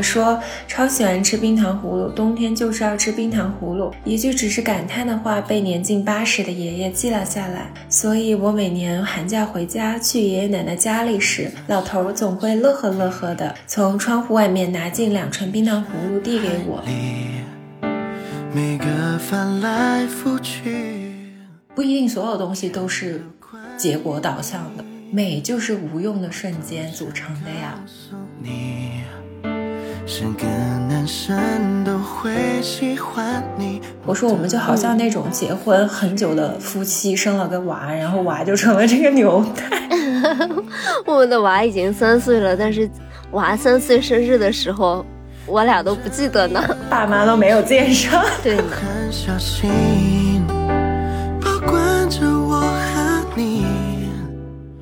我说超喜欢吃冰糖葫芦，冬天就是要吃冰糖葫芦。一句只是感叹的话被年近八十的爷爷记了下来，所以我每年寒假回家去爷爷奶奶家里时，老头总会乐呵乐呵的从窗户外面拿进两串冰糖葫芦递给我。每个翻来覆去，不一定所有东西都是结果导向的，美就是无用的瞬间组成的呀。我说我们就好像那种结婚很久的夫妻，生了个娃，然后娃就成了这个纽带。我们的娃已经三岁了，但是娃三岁生日的时候。我俩都不记得呢，爸妈都没有见上。对呢。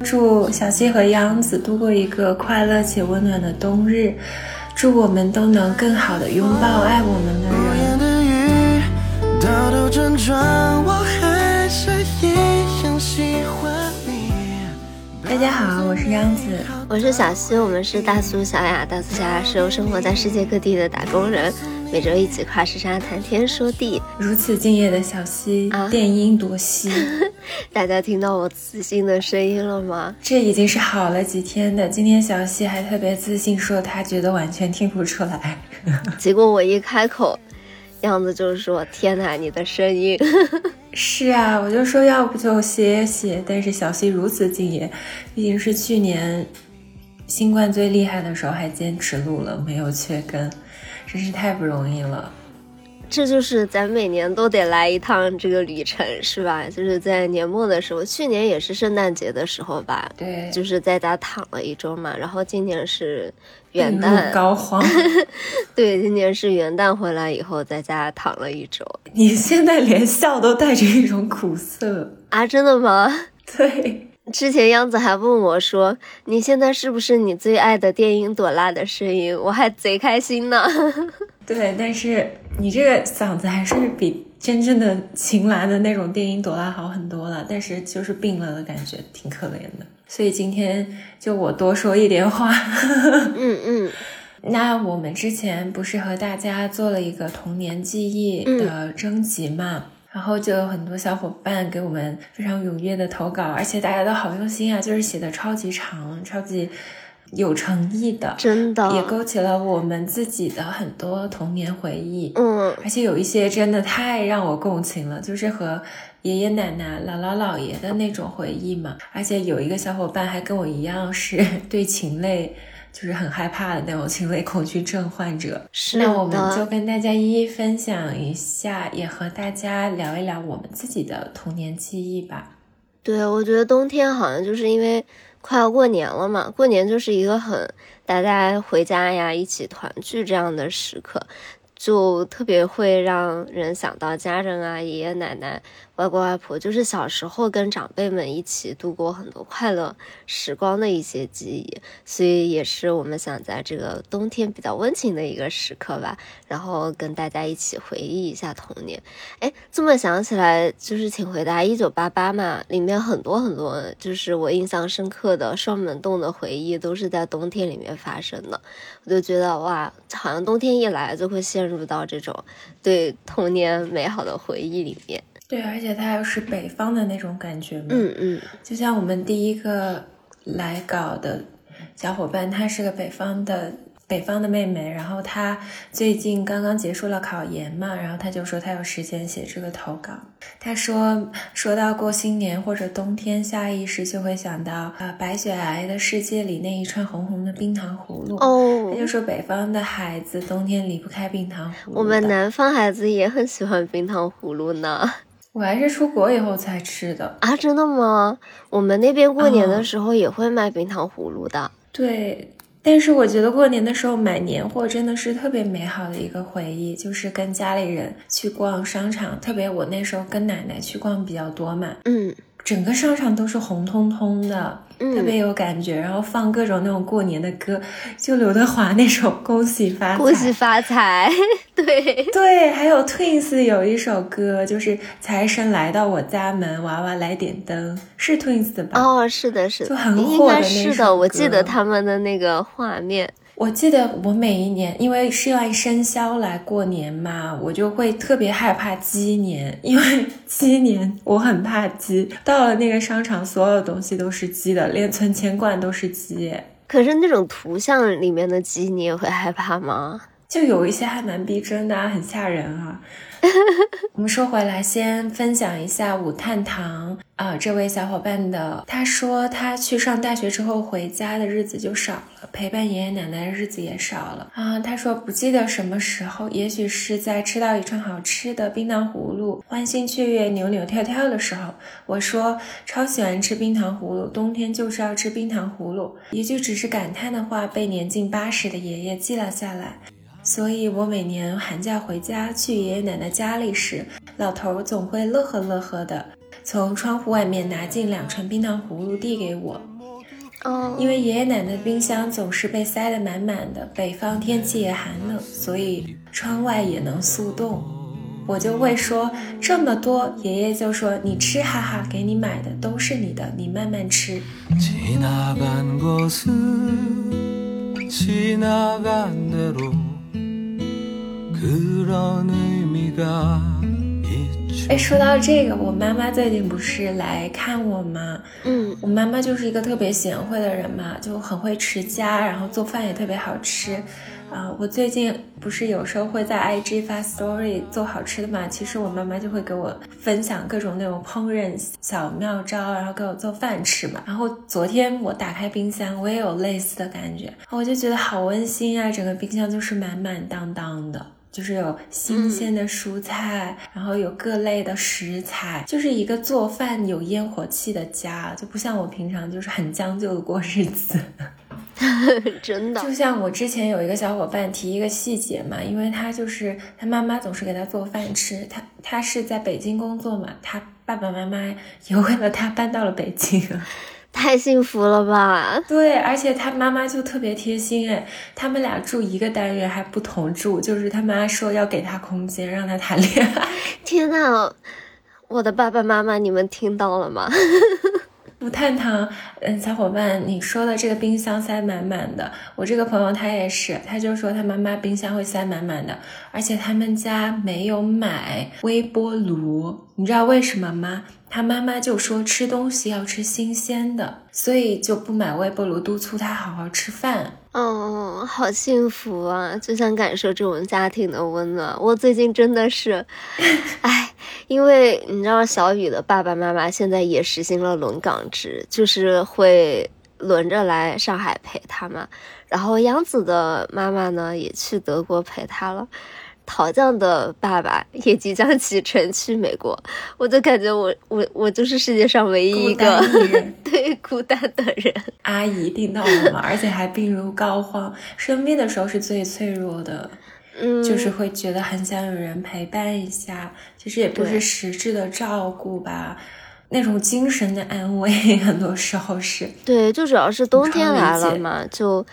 祝小溪和央子度过一个快乐且温暖的冬日，祝我们都能更好的拥抱爱我们的人。大家好，我是央子，我是小溪，我们是大苏小雅。大苏小雅是由生活在世界各地的打工人，每周一起跨时差谈天说地。如此敬业的小溪，电音多西。大家听到我自信的声音了吗？这已经是好了几天的。今天小溪还特别自信，说他觉得完全听不出来。结果我一开口。样子就是说，天哪，你的声音 是啊，我就说要不就歇歇。但是小溪如此敬业，毕竟是去年新冠最厉害的时候还坚持录了，没有缺更，真是太不容易了。这就是咱每年都得来一趟这个旅程，是吧？就是在年末的时候，去年也是圣诞节的时候吧，对，就是在家躺了一周嘛。然后今年是元旦，高肓。对，今年是元旦回来以后在家躺了一周。你现在连笑都带着一种苦涩啊？真的吗？对。之前央子还问我说：“你现在是不是你最爱的电音朵拉的声音？”我还贼开心呢。对，但是你这个嗓子还是比真正的秦岚的那种电音朵拉好很多了。但是就是病了的感觉，挺可怜的。所以今天就我多说一点话。嗯嗯。那我们之前不是和大家做了一个童年记忆的征集嘛？然后就有很多小伙伴给我们非常踊跃的投稿，而且大家都好用心啊，就是写的超级长，超级有诚意的，真的也勾起了我们自己的很多童年回忆。嗯，而且有一些真的太让我共情了，就是和爷爷奶奶、姥姥姥爷的那种回忆嘛。而且有一个小伙伴还跟我一样是 对禽类。就是很害怕的那种禽类恐惧症患者，是那我们就跟大家一一分享一下，也和大家聊一聊我们自己的童年记忆吧。对，我觉得冬天好像就是因为快要过年了嘛，过年就是一个很大家回家呀，一起团聚这样的时刻。就特别会让人想到家人啊，爷爷奶奶、外公外婆，就是小时候跟长辈们一起度过很多快乐时光的一些记忆，所以也是我们想在这个冬天比较温情的一个时刻吧，然后跟大家一起回忆一下童年。哎，这么想起来，就是请回答一九八八嘛，里面很多很多，就是我印象深刻的双门洞的回忆，都是在冬天里面发生的，我就觉得哇，好像冬天一来就会陷。入到这种对童年美好的回忆里面，对，而且它又是北方的那种感觉嘛，嗯嗯，就像我们第一个来稿的小伙伴，她是个北方的。北方的妹妹，然后她最近刚刚结束了考研嘛，然后她就说她有时间写这个投稿。她说说到过新年或者冬天，下意识就会想到啊白雪皑皑的世界里那一串红红的冰糖葫芦。哦，她就说北方的孩子冬天离不开冰糖葫芦。我们南方孩子也很喜欢冰糖葫芦呢。我还是出国以后才吃的啊，真的吗？我们那边过年的时候也会卖冰糖葫芦的。对。但是我觉得过年的时候买年货真的是特别美好的一个回忆，就是跟家里人去逛商场，特别我那时候跟奶奶去逛比较多嘛，嗯。整个商场都是红彤彤的，特别有感觉。然后放各种那种过年的歌，就刘德华那首《恭喜发财》。恭喜发财，对对。还有 Twins 有一首歌，就是财神来到我家门，娃娃来点灯，是 Twins 的吧？哦，是的，是的，就很火的那首。是的，我记得他们的那个画面。我记得我每一年，因为是按生肖来过年嘛，我就会特别害怕鸡年，因为鸡年我很怕鸡。到了那个商场，所有东西都是鸡的，连存钱罐都是鸡。可是那种图像里面的鸡，你也会害怕吗？就有一些还蛮逼真的，很吓人啊。我们说回来，先分享一下武探堂啊，这位小伙伴的，他说他去上大学之后回家的日子就少了，陪伴爷爷奶奶的日子也少了啊。他说不记得什么时候，也许是在吃到一串好吃的冰糖葫芦，欢欣雀跃、扭扭跳跳的时候。我说超喜欢吃冰糖葫芦，冬天就是要吃冰糖葫芦。一句只是感叹的话，被年近八十的爷爷记了下来。所以，我每年寒假回家去爷爷奶奶家里时，老头总会乐呵乐呵的从窗户外面拿进两串冰糖葫芦递给我。哦，因为爷爷奶奶的冰箱总是被塞得满满的，北方天气也寒冷，所以窗外也能速冻。我就会说这么多，爷爷就说你吃，哈哈，给你买的都是你的，你慢慢吃。哎，说到这个，我妈妈最近不是来看我吗？嗯，我妈妈就是一个特别贤惠的人嘛，就很会持家，然后做饭也特别好吃。啊，我最近不是有时候会在 IG 发 Story 做好吃的嘛，其实我妈妈就会给我分享各种那种烹饪小妙招，然后给我做饭吃嘛。然后昨天我打开冰箱，我也有类似的感觉，我就觉得好温馨啊，整个冰箱就是满满当当的。就是有新鲜的蔬菜，然后有各类的食材，就是一个做饭有烟火气的家，就不像我平常就是很将就的过日子。真的，就像我之前有一个小伙伴提一个细节嘛，因为他就是他妈妈总是给他做饭吃，他他是在北京工作嘛，他爸爸妈妈也为了他搬到了北京。太幸福了吧！对，而且他妈妈就特别贴心哎，他们俩住一个单元还不同住，就是他妈说要给他空间，让他谈恋爱。天呐，我的爸爸妈妈，你们听到了吗？不探讨，嗯，小伙伴，你说的这个冰箱塞满满的，我这个朋友他也是，他就说他妈妈冰箱会塞满满的，而且他们家没有买微波炉，你知道为什么吗？他妈妈就说吃东西要吃新鲜的，所以就不买微波炉，督促他好好吃饭。哦，好幸福啊！就想感受这种家庭的温暖。我最近真的是，哎，因为你知道小雨的爸爸妈妈现在也实行了轮岗制，就是会轮着来上海陪他嘛。然后杨子的妈妈呢也去德国陪他了。陶匠的爸爸也即将启程去美国，我就感觉我我我就是世界上唯一一个 对孤单的人。阿姨听到了吗？而且还病入膏肓，生病的时候是最脆弱的，嗯，就是会觉得很想有人陪伴一下。其实也不是实质的照顾吧，那种精神的安慰，很多时候是。对，就主要是冬天来了嘛，就。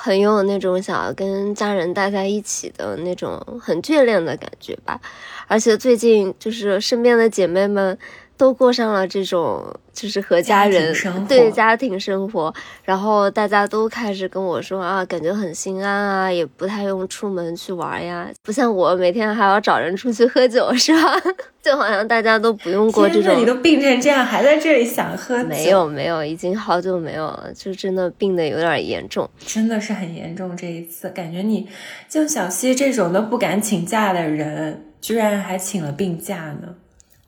很有那种想要跟家人待在一起的那种很眷恋的感觉吧，而且最近就是身边的姐妹们都过上了这种。就是和家人对家庭生活，然后大家都开始跟我说啊，感觉很心安啊，也不太用出门去玩呀，不像我每天还要找人出去喝酒，是吧？就好像大家都不用过这种。你都病成这样，还在这里想喝酒？没有没有，已经好久没有了，就真的病的有点严重，真的是很严重。这一次感觉你就小溪这种都不敢请假的人，居然还请了病假呢。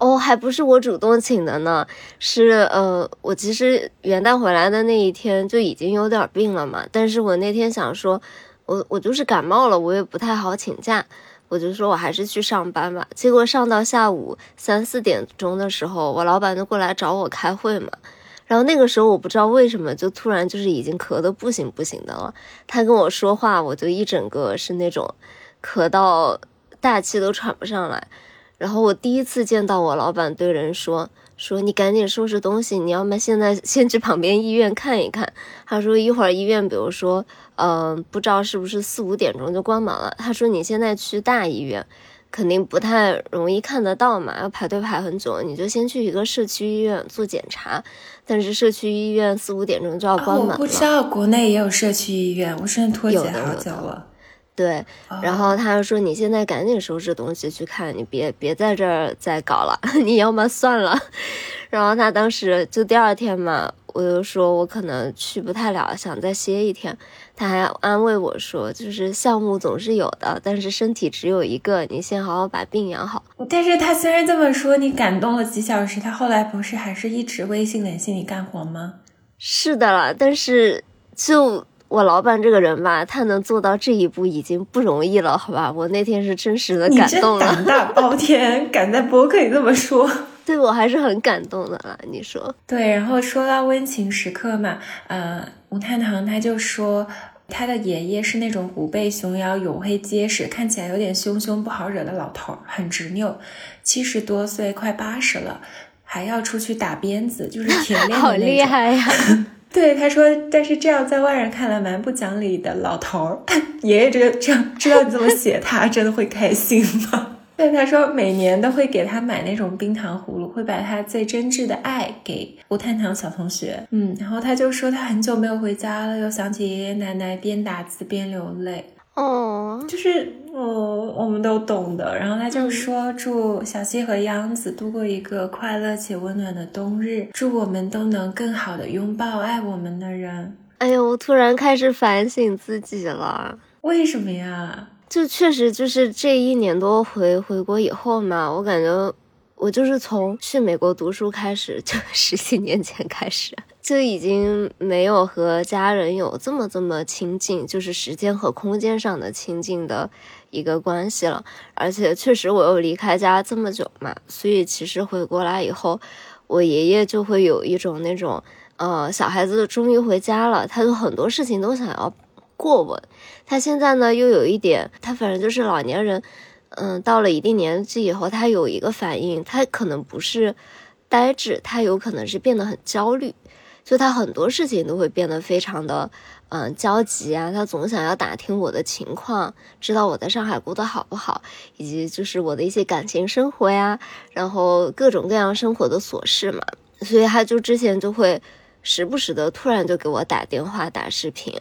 哦，还不是我主动请的呢，是呃，我其实元旦回来的那一天就已经有点病了嘛，但是我那天想说，我我就是感冒了，我也不太好请假，我就说我还是去上班吧。结果上到下午三四点钟的时候，我老板就过来找我开会嘛，然后那个时候我不知道为什么就突然就是已经咳得不行不行的了，他跟我说话，我就一整个是那种咳到大气都喘不上来。然后我第一次见到我老板对人说说你赶紧收拾东西，你要么现在先去旁边医院看一看。他说一会儿医院，比如说，嗯，不知道是不是四五点钟就关门了。他说你现在去大医院，肯定不太容易看得到嘛，要排队排很久，你就先去一个社区医院做检查。但是社区医院四五点钟就要关门了。我不知道国内也有社区医院，我真的脱节好久了。对，然后他就说：“你现在赶紧收拾东西去看，你别别在这儿再搞了，你要么算了。”然后他当时就第二天嘛。我就说，我可能去不太了，想再歇一天。他还安慰我说，就是项目总是有的，但是身体只有一个，你先好好把病养好。但是他虽然这么说，你感动了几小时，他后来不是还是一直微信联系你干活吗？是的了，但是就我老板这个人吧，他能做到这一步已经不容易了，好吧？我那天是真实的感动了，胆大 包天，敢在博客里这么说。对我还是很感动的啦，你说对。然后说到温情时刻嘛，呃，吴太堂他就说他的爷爷是那种虎背熊腰、黝黑结实，看起来有点凶凶不好惹的老头，很执拗，七十多岁快八十了，还要出去打鞭子，就是铁链的那种。好厉害呀！对，他说，但是这样在外人看来蛮不讲理的老头儿。爷爷这个这样知道你这么写他，真的会开心吗？对，他说每年都会给他买那种冰糖葫芦，会把他最真挚的爱给吴探堂小同学。嗯，然后他就说他很久没有回家了，又想起爷爷奶奶，边打字边流泪。哦，就是哦，我们都懂的。然后他就说祝小溪和央子度过一个快乐且温暖的冬日，祝我们都能更好的拥抱爱我们的人。哎呦，我突然开始反省自己了。为什么呀？就确实就是这一年多回回国以后嘛，我感觉我就是从去美国读书开始，就十几年前开始，就已经没有和家人有这么这么亲近，就是时间和空间上的亲近的一个关系了。而且确实我又离开家这么久嘛，所以其实回过来以后，我爷爷就会有一种那种，呃，小孩子终于回家了，他就很多事情都想要。过问，他现在呢又有一点，他反正就是老年人，嗯，到了一定年纪以后，他有一个反应，他可能不是呆滞，他有可能是变得很焦虑，就他很多事情都会变得非常的，嗯，焦急啊，他总想要打听我的情况，知道我在上海过得好不好，以及就是我的一些感情生活呀，然后各种各样生活的琐事嘛，所以他就之前就会时不时的突然就给我打电话打视频。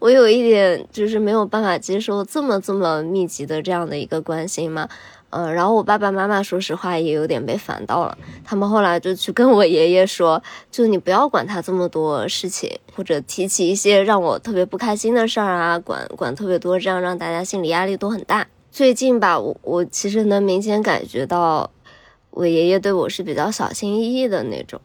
我有一点就是没有办法接受这么这么密集的这样的一个关心嘛，嗯，然后我爸爸妈妈说实话也有点被烦到了，他们后来就去跟我爷爷说，就你不要管他这么多事情，或者提起一些让我特别不开心的事儿啊，管管特别多，这样让大家心理压力都很大。最近吧，我我其实能明显感觉到，我爷爷对我是比较小心翼翼的那种，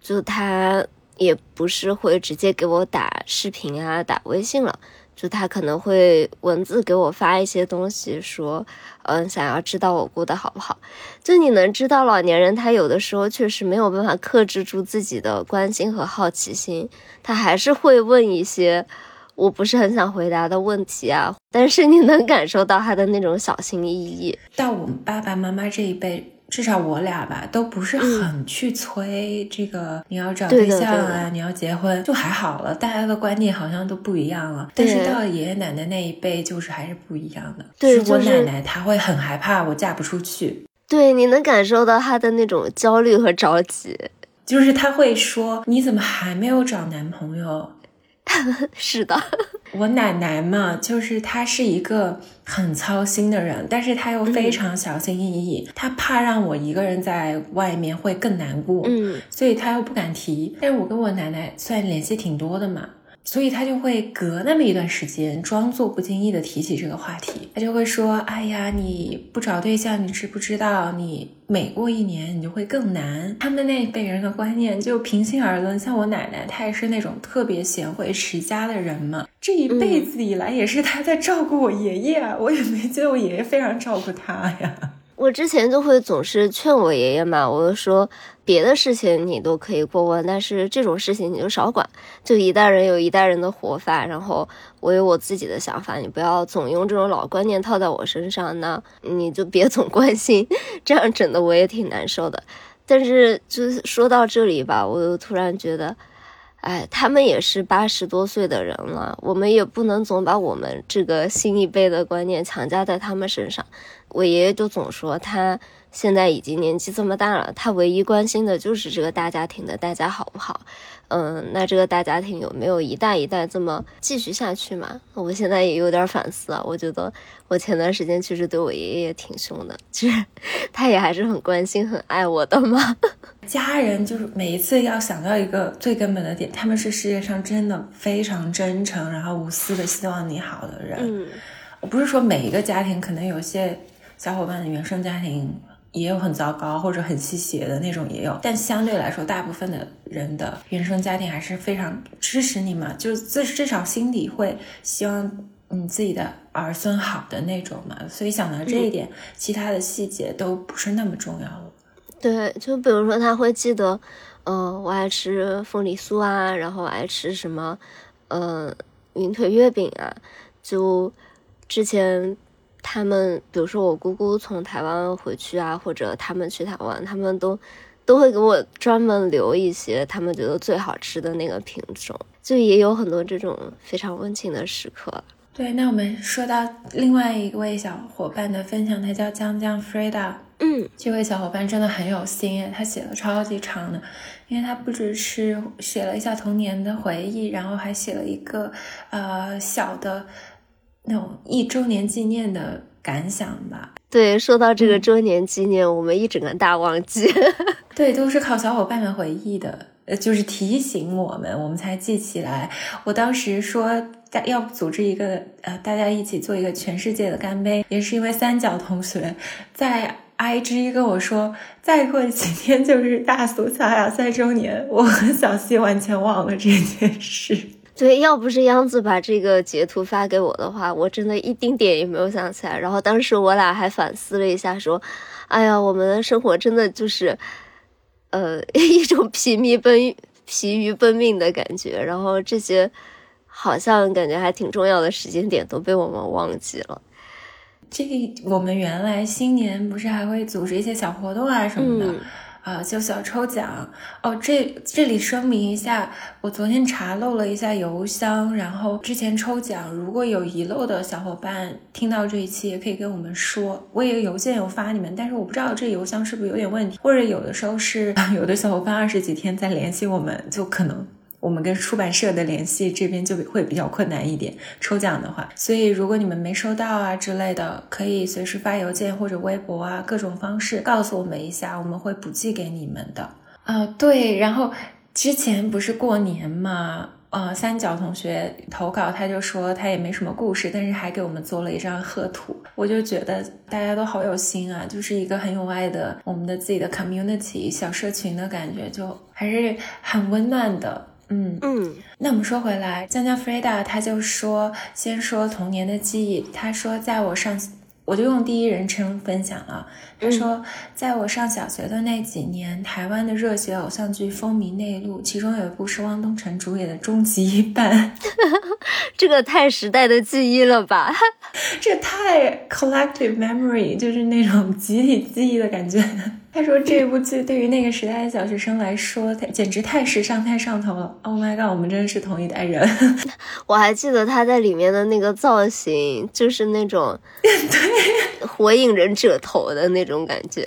就他。也不是会直接给我打视频啊，打微信了，就他可能会文字给我发一些东西，说，嗯，想要知道我过得好不好。就你能知道，老年人他有的时候确实没有办法克制住自己的关心和好奇心，他还是会问一些我不是很想回答的问题啊。但是你能感受到他的那种小心翼翼。到我们爸爸妈妈这一辈。至少我俩吧，都不是很去催这个你要找对象啊，你要结婚就还好了。大家的观念好像都不一样了。但是到了爷爷奶奶那一辈，就是还是不一样的。对，我奶奶她会很害怕我嫁不出去。对，你能感受到她的那种焦虑和着急，就是她会说：“你怎么还没有找男朋友？” 是的，我奶奶嘛，就是她是一个很操心的人，但是她又非常小心翼翼，她怕让我一个人在外面会更难过，嗯，所以她又不敢提。但是我跟我奶奶算联系挺多的嘛。所以他就会隔那么一段时间，装作不经意的提起这个话题。他就会说：“哎呀，你不找对象，你知不知道？你每过一年，你就会更难。”他们那一辈人的观念，就平心而论，像我奶奶，她也是那种特别贤惠持家的人嘛。这一辈子以来，也是她在照顾我爷爷啊，我也没觉得我爷爷非常照顾她呀。我之前就会总是劝我爷爷嘛，我就说别的事情你都可以过问，但是这种事情你就少管。就一代人有一代人的活法，然后我有我自己的想法，你不要总用这种老观念套在我身上，那你就别总关心，这样整的我也挺难受的。但是就是说到这里吧，我又突然觉得。哎，他们也是八十多岁的人了，我们也不能总把我们这个新一辈的观念强加在他们身上。我爷爷就总说他。现在已经年纪这么大了，他唯一关心的就是这个大家庭的大家好不好？嗯，那这个大家庭有没有一代一代这么继续下去嘛？我现在也有点反思啊，我觉得我前段时间其实对我爷爷挺凶的，其实 他也还是很关心、很爱我的嘛。家人就是每一次要想到一个最根本的点，他们是世界上真的非常真诚，然后无私的希望你好的人。嗯，我不是说每一个家庭，可能有些小伙伴的原生家庭。也有很糟糕或者很吸血的那种，也有。但相对来说，大部分的人的原生家庭还是非常支持你嘛，就至至少心里会希望你自己的儿孙好的那种嘛。所以想到这一点，其他的细节都不是那么重要了。对，就比如说他会记得，嗯，我爱吃凤梨酥啊，然后爱吃什么，嗯，云腿月饼啊，就之前。他们比如说我姑姑从台湾回去啊，或者他们去台湾，他们都都会给我专门留一些他们觉得最好吃的那个品种，就也有很多这种非常温情的时刻。对，那我们说到另外一位小伙伴的分享，他叫江江 Freda。嗯，这位小伙伴真的很有心，他写了超级长的，因为他不只是写了一下童年的回忆，然后还写了一个呃小的。那种一周年纪念的感想吧。对，说到这个周年纪念，我们一整个大忘记。对，都是靠小伙伴们回忆的，呃，就是提醒我们，我们才记起来。我当时说大要组织一个，呃，大家一起做一个全世界的干杯，也是因为三角同学在 IG 跟我说，再过几天就是大苏小雅三周年，我和小西完全忘了这件事。对，要不是央子把这个截图发给我的话，我真的一丁点也没有想起来。然后当时我俩还反思了一下，说：“哎呀，我们的生活真的就是，呃，一种疲靡奔疲于奔命的感觉。然后这些好像感觉还挺重要的时间点都被我们忘记了。这个我们原来新年不是还会组织一些小活动啊什么的。”啊，就小抽奖哦！这这里声明一下，我昨天查漏了一下邮箱，然后之前抽奖如果有遗漏的小伙伴听到这一期也可以跟我们说，我也邮件有发你们，但是我不知道这邮箱是不是有点问题，或者有的时候是 有的小伙伴二十几天再联系我们，就可能。我们跟出版社的联系这边就会比较困难一点，抽奖的话，所以如果你们没收到啊之类的，可以随时发邮件或者微博啊，各种方式告诉我们一下，我们会补寄给你们的。啊，对，然后之前不是过年嘛，呃，三角同学投稿，他就说他也没什么故事，但是还给我们做了一张贺图，我就觉得大家都好有心啊，就是一个很有爱的我们的自己的 community 小社群的感觉，就还是很温暖的。嗯嗯，那我们说回来，江江 Freda 他就说，先说童年的记忆。他说，在我上，我就用第一人称分享了。他说，在我上小学的那几年，台湾的热血偶像剧风靡内陆，其中有一部是汪东城主演的《终极一班》。这个太时代的记忆了吧？这太 collective memory，就是那种集体记忆的感觉。他说这部剧对于那个时代的小学生来说，简直太时尚、太上头了。Oh my god，我们真的是同一代人。我还记得他在里面的那个造型，就是那种对火影忍者头的那种感觉，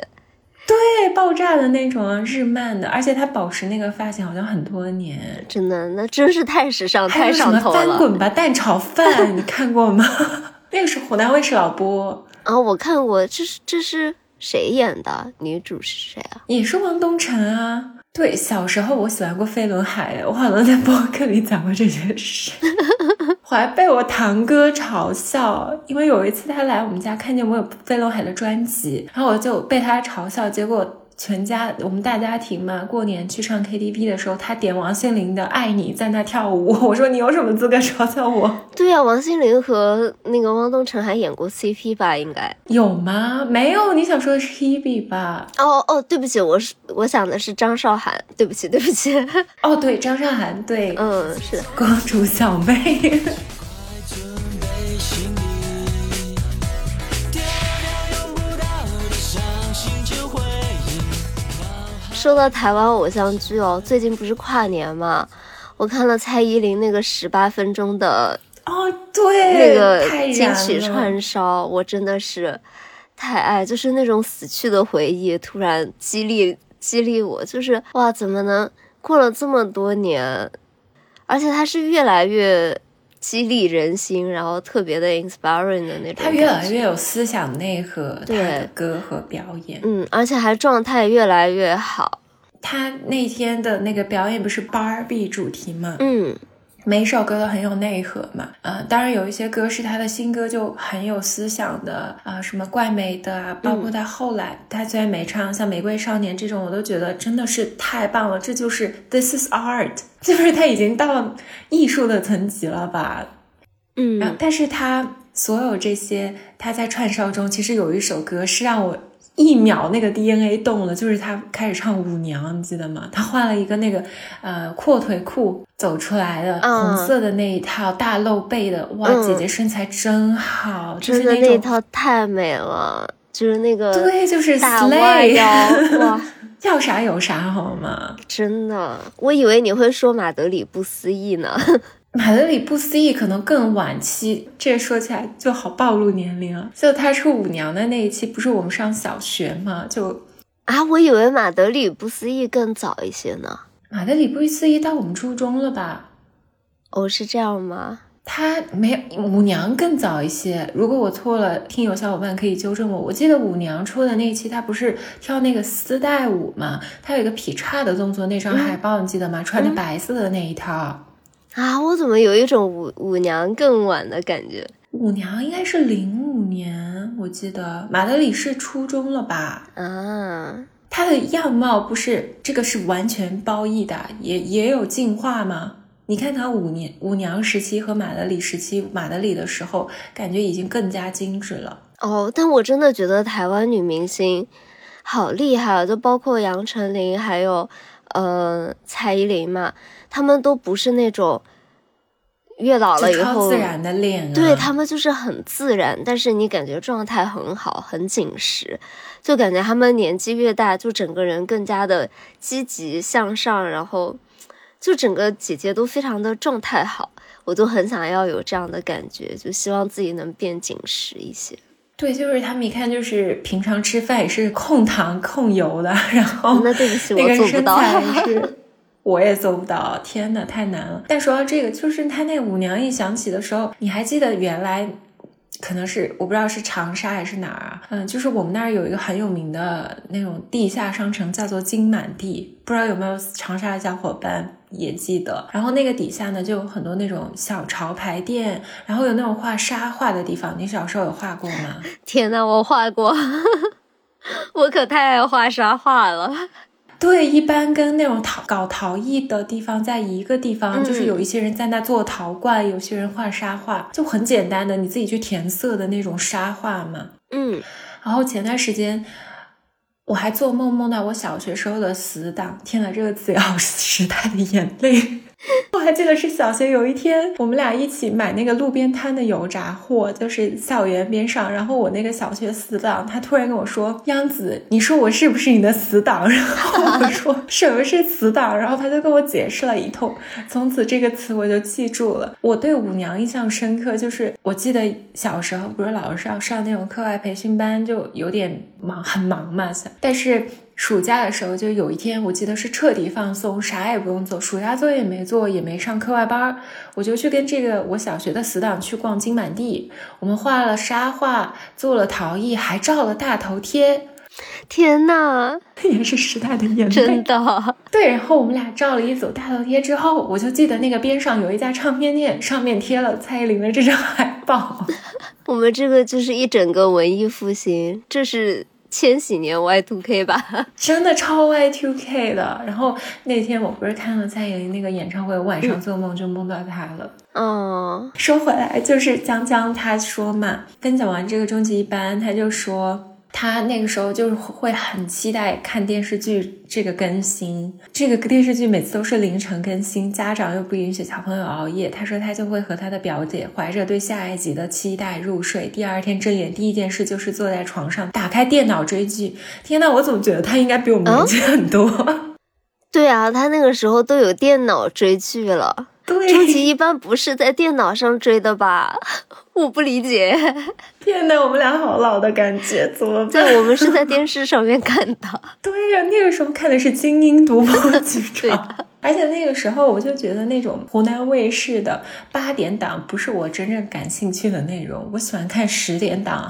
对，爆炸的那种日漫的，而且他保持那个发型好像很多年，真的，那真是太时尚、太上头了。翻滚吧蛋炒饭，你看过吗？那个是湖南卫视老播啊，我看过，这是这是。谁演的？女主是谁啊？也是汪东城啊。对，小时候我喜欢过飞轮海，我好像在播客里讲过这件事，我 还被我堂哥嘲笑，因为有一次他来我们家看见我有飞轮海的专辑，然后我就被他嘲笑，结果。全家我们大家庭嘛，过年去唱 KTV 的时候，他点王心凌的《爱你》在那跳舞。我说你有什么资格嘲笑我？对呀，王心凌和那个汪东城还演过 CP 吧？应该有吗？没有，你想说的是 Hebe 吧？哦哦，对不起，我是我想的是张韶涵。对不起，对不起。哦，对，张韶涵，对，嗯，是公主小妹。说到台湾偶像剧哦，最近不是跨年嘛，我看了蔡依林那个十八分钟的哦，对，那个金曲串烧，我真的是太爱，就是那种死去的回忆突然激励激励我，就是哇，怎么能过了这么多年，而且他是越来越激励人心，然后特别的 inspiring 的那种，他越来越有思想内核，他对的歌和表演。嗯，而且还状态越来越好，他那天的那个表演不是 Barbie 主题吗？嗯每一首歌都很有内核嘛，呃，当然有一些歌是他的新歌就很有思想的啊、什么怪美的啊，包括他后来、他虽然没唱像《玫瑰少年》这种，我都觉得真的是太棒了，这就是 This is art，就是他已经到艺术的层级了吧？然后嗯，但是他所有这些，他在串烧中其实有一首歌是让我一秒那个 DNA 动了，就是他开始唱舞娘，你记得吗？他换了一个那个呃阔腿裤走出来的、嗯红色的那一套大露背的，哇，嗯姐姐身材真好，就是那种套太美了，就是那个对，就是大弯 slay，腰，哇。要啥有啥好吗？真的，我以为你会说马德里不思议呢。马德里不思议可能更晚期，这说起来就好暴露年龄啊。就他出舞娘的那一期，不是我们上小学嘛？就啊，我以为马德里不思议更早一些呢。马德里不思议到我们初中了吧？哦，是这样吗？他没有舞娘更早一些。如果我错了，听友小伙伴可以纠正我。我记得舞娘出的那一期，她不是跳那个丝带舞嘛？她有一个劈叉的动作，那张海报、你记得吗？穿的白色的那一套。啊，我怎么有一种舞舞娘更晚的感觉？舞娘应该是零五年，我记得马德里是初中了吧？啊，她的样貌不是这个是完全褒义的，也也有进化吗？你看她舞年舞娘时期和马德里时期，马德里的时候感觉已经更加精致了。哦，但我真的觉得台湾女明星好厉害啊，就包括杨丞琳，还有呃蔡依林嘛，她们都不是那种越老了以后自然的脸、啊，对他们就是很自然，但是你感觉状态很好，很紧实，就感觉他们年纪越大，就整个人更加的积极向上，然后就整个姐姐都非常的状态好，我就很想要有这样的感觉，就希望自己能变紧实一些。对，就是他们一看就是平常吃饭也是控糖控油的，然后那对不起，那个我做不到。身材 是。我也做不到，天呐，太难了。但说到这个，就是他那舞娘一响起的时候，你还记得原来可能是我不知道是长沙还是哪儿啊？嗯，就是我们那儿有一个很有名的那种地下商城，叫做金满地，不知道有没有长沙的小伙伴也记得。然后那个底下呢，就有很多那种小潮牌店，然后有那种画沙画的地方。你小时候有画过吗？天呐，我画过，我可太爱画沙画了。对，一般跟那种陶搞陶艺的地方在一个地方，嗯就是有一些人在那做陶罐，有些人画沙画，就很简单的，你自己去填色的那种沙画嘛。嗯，然后前段时间我还做梦梦到我小学时候的死党，天呐，这个词要 时代的眼泪。我还记得是小学有一天，我们俩一起买那个路边摊的油炸货，就是校园边上。然后我那个小学死党，他突然跟我说：“央子，你说我是不是你的死党？” 然后我说：“什么是死党？”然后他就跟我解释了一通。从此这个词我就记住了。我对舞娘印象深刻，就是我记得小时候不是老是要上那种课外培训班，就有点忙，很忙嘛。但是暑假的时候，就有一天，我记得是彻底放松，啥也不用做，暑假作业也没做，也没上课外班，我就去跟这个我小学的死党去逛金满地。我们画了沙画，做了陶艺，还照了大头贴，天呐，也是时代的眼泪。真的，对，然后我们俩照了一组大头贴之后，我就记得那个边上有一家唱片店，上面贴了蔡依林的这张海报。我们这个就是一整个文艺复兴，这是千禧年 Y two K 吧？真的超 Y Two K 的。然后那天我不是看了蔡依林那个演唱会，我晚上做梦就梦到她了。嗯，说回来，就是江江他说嘛，分享完这个终极一班，他就说。他那个时候就是会很期待看电视剧这个更新，这个电视剧每次都是凌晨更新，家长又不允许小朋友熬夜。他说他就会和他的表姐怀着对下一集的期待入睡，第二天睁眼第一件事就是坐在床上打开电脑追剧。天呐，我怎么觉得他应该比我们年轻很多。对啊，他那个时候都有电脑追剧了。对，终极一般不是在电脑上追的吧？我不理解。天呐，我们俩好老的感觉，怎么办？对，我们是在电视上面看的。对呀，那个时候看的是精英独播剧场，而且那个时候我就觉得那种湖南卫视的八点档不是我真正感兴趣的内容，我喜欢看十点档。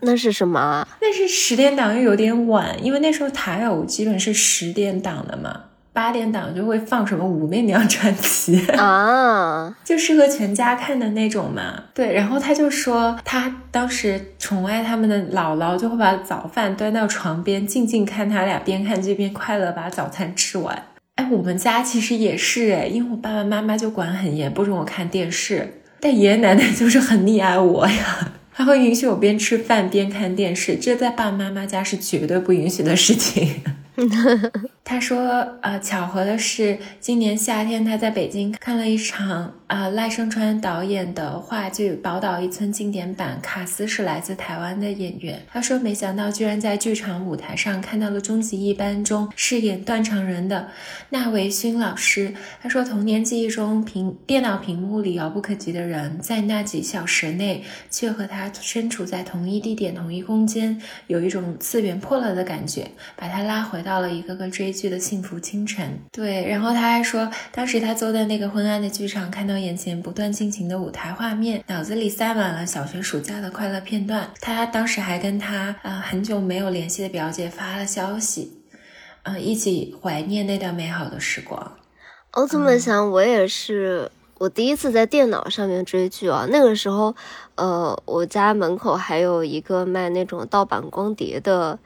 那是什么？那是十点档又有点晚，因为那时候台偶基本是十点档的嘛。八点档就会放什么《武媚娘传奇 》啊，就适合全家看的那种嘛。对，然后他就说，他当时宠爱他们的姥姥就会把早饭端到床边，静静看他俩边看剧边快乐把早餐吃完。哎，我们家其实也是哎，因为我爸爸妈妈就管很严，不准我看电视，但爷爷奶奶就是很溺爱我呀，他会允许我边吃饭边看电视，这在爸爸妈妈家是绝对不允许的事情。他说：“呃，巧合的是，今年夏天他在北京看了一场啊赖声川导演的话剧《宝岛一村》经典版，卡斯是来自台湾的演员。他说，没想到居然在剧场舞台上看到了《终极一班》中饰演断肠人的纳维勋老师。他说，童年记忆中屏电脑屏幕里遥不可及的人，在那几小时内却和他身处在同一地点、同一空间，有一种次元破了的感觉，把他拉回。”到了一个个追剧的幸福清晨，对，然后他还说，当时他坐在那个昏暗的剧场，看到眼前不断进行的舞台画面，脑子里塞满了小学暑假的快乐片段。他当时还跟他啊很久没有联系的表姐发了消息，嗯，一起怀念那段美好的时光。我这么想，我也是，我第一次在电脑上面追剧啊，那个时候，呃，我家门口还有一个卖那种盗版光碟的。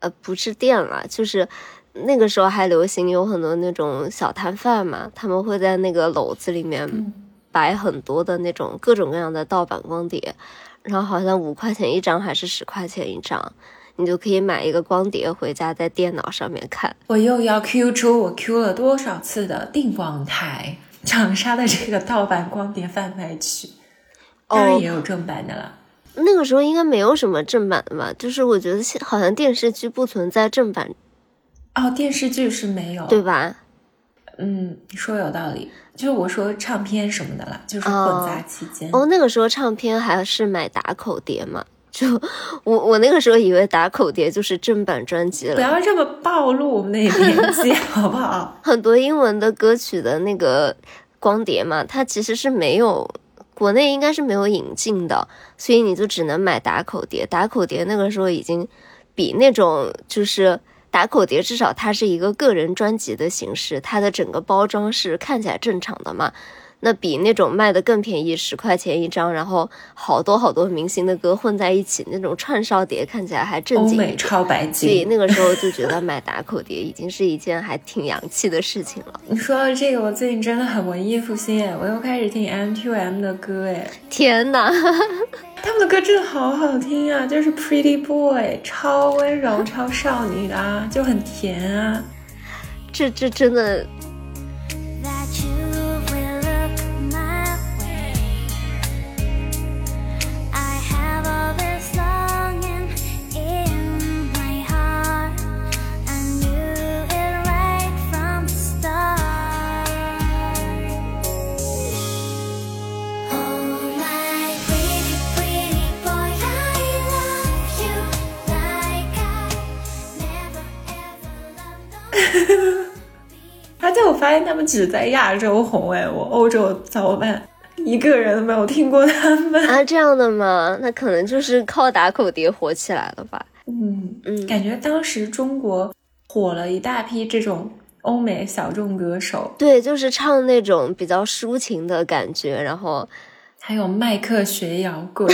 呃，不是店了，就是那个时候还流行有很多那种小摊贩嘛，他们会在那个篓子里面摆很多的那种各种各样的盗版光碟，然后好像五块钱一张还是十块钱一张，你就可以买一个光碟回家在电脑上面看。我又要 Q 出我 Q 了多少次的定光台长沙的这个盗版光碟贩卖区，当然也有正版的了。那个时候应该没有什么正版的吧？就是我觉得好像电视剧不存在正版。哦，电视剧是没有，对吧？嗯，你说有道理。就是我说唱片什么的啦，就是混杂期间。哦，那个时候唱片还是买打口碟嘛？就我我那个时候以为打口碟就是正版专辑了。不要这么暴露我们的年纪 好不好？很多英文的歌曲的那个光碟嘛，它其实是没有。国内应该是没有引进的，所以你就只能买打口碟。打口碟那个时候已经比那种就是打口碟，至少它是一个个人专辑的形式，它的整个包装是看起来正常的嘛。那比那种卖的更便宜，十块钱一张，然后好多好多明星的歌混在一起，那种串烧碟看起来还正经。欧美超白金。所以那个时候就觉得买打口碟已经是一件还挺洋气的事情了。你说到这个，我最近真的很文艺复兴哎，我又开始听 M T M 的歌哎。天哪，他们的歌真的好好听啊，就是 Pretty Boy，超温柔、超少女的啊，就很甜啊。这这真的。而且我发现他们只在亚洲红哎，我欧洲小伙伴？一个人都没有听过他们啊？这样的吗？那可能就是靠打口碟火起来了吧？嗯嗯，感觉当时中国火了一大批这种欧美小众歌手，对，就是唱那种比较抒情的感觉，然后还有迈克学摇滚。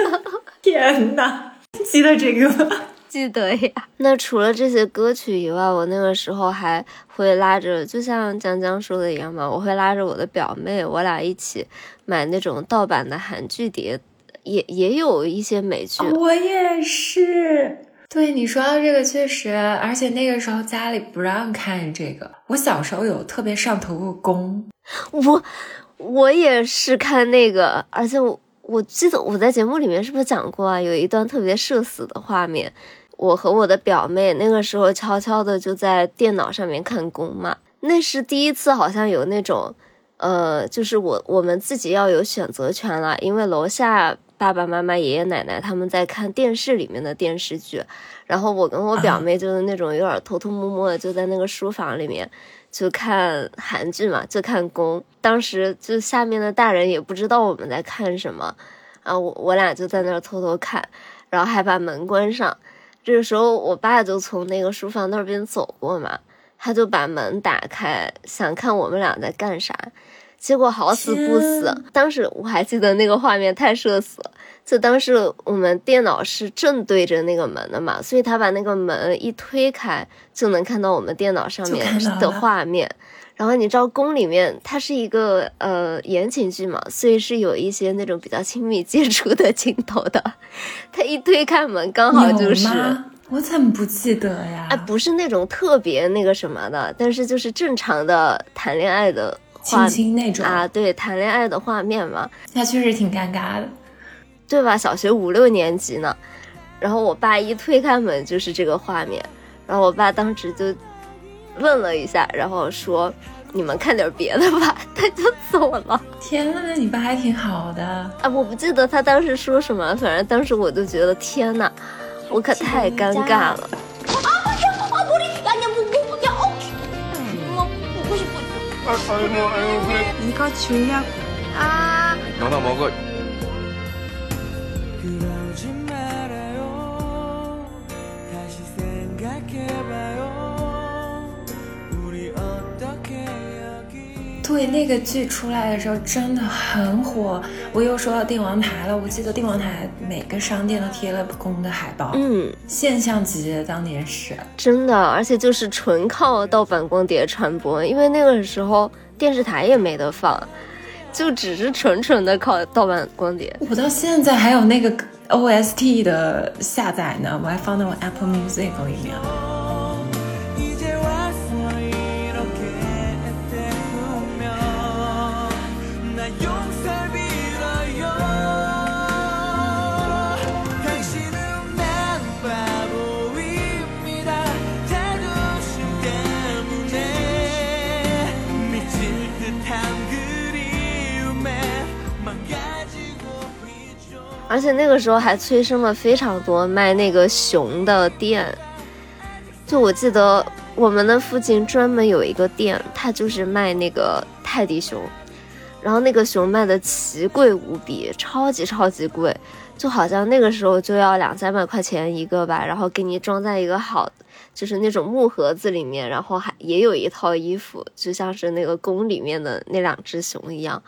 天哪，记得这个吗？记得呀。那除了这些歌曲以外，我那个时候还会拉着，就像江江说的一样嘛，我会拉着我的表妹，我俩一起买那种盗版的韩剧碟，也也有一些美剧。我也是。对你说到这个，确实，而且那个时候家里不让看这个。我小时候有特别上头过宫，我我也是看那个，而且我我记得我在节目里面是不是讲过啊？有一段特别社死的画面。我和我的表妹那个时候悄悄的就在电脑上面看宫嘛，那是第一次，好像有那种，呃，就是我我们自己要有选择权了，因为楼下爸爸妈妈、爷爷奶奶他们在看电视里面的电视剧，然后我跟我表妹就是那种有点偷偷摸摸的就在那个书房里面就看韩剧嘛，就看宫。当时就下面的大人也不知道我们在看什么，啊，我我俩就在那儿偷偷看，然后还把门关上。这个时候，我爸就从那个书房那边走过嘛，他就把门打开，想看我们俩在干啥。结果好死不死，当时我还记得那个画面太社死了。就当时我们电脑是正对着那个门的嘛，所以他把那个门一推开，就能看到我们电脑上面的画面。然后你知道宫里面它是一个呃言情剧嘛，所以是有一些那种比较亲密接触的镜头的。他一推开门，刚好就是我怎么不记得呀？哎，不是那种特别那个什么的，但是就是正常的谈恋爱的亲亲那种啊，对，谈恋爱的画面嘛。那确实挺尴尬的，对吧？小学五六年级呢，然后我爸一推开门就是这个画面，然后我爸当时就。问了一下，然后说：“你们看点别的吧。”他就走了。天呐，那你爸还挺好的啊！我不记得他当时说什么，反正当时我就觉得天呐，我可太尴尬了。对那个剧出来的时候真的很火，我又说到帝王台了。我记得帝王台每个商店都贴了宫的海报，嗯，现象级，当年是真的，而且就是纯靠盗版光碟传播，因为那个时候电视台也没得放，就只是纯纯的靠盗版光碟。我到现在还有那个 OST 的下载呢，我还放在我 Apple Music 里面。而且那个时候还催生了非常多卖那个熊的店，就我记得我们的附近专门有一个店，它就是卖那个泰迪熊，然后那个熊卖的奇贵无比，超级超级贵，就好像那个时候就要两三百块钱一个吧，然后给你装在一个好，就是那种木盒子里面，然后还也有一套衣服，就像是那个宫里面的那两只熊一样。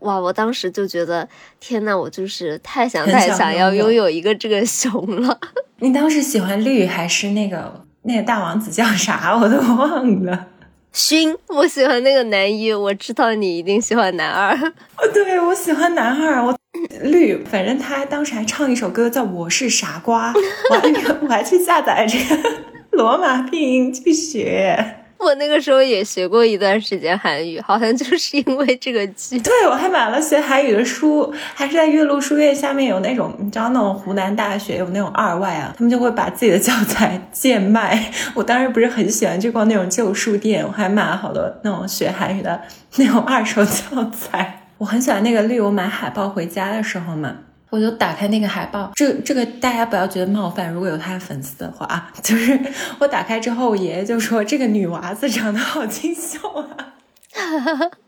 哇！我当时就觉得，天呐，我就是太想太想要拥有一个这个熊了。你当时喜欢绿还是那个那个大王子叫啥？我都忘了。勋，我喜欢那个男一。我知道你一定喜欢男二。哦，对，我喜欢男二。我绿，反正他当时还唱一首歌叫《我是傻瓜》，我还我还去下载这个罗马拼音去学。我那个时候也学过一段时间韩语，好像就是因为这个剧。对，我还买了学韩语的书，还是在岳麓书院下面有那种，你知道那种湖南大学有那种二外啊，他们就会把自己的教材贱卖。我当时不是很喜欢去逛那种旧书店，我还买了好多那种学韩语的那种二手教材。我很喜欢那个绿，我买海报回家的时候嘛。我就打开那个海报，这这个大家不要觉得冒犯，如果有他的粉丝的话啊，就是我打开之后，我爷爷就说这个女娃子长得好清秀啊，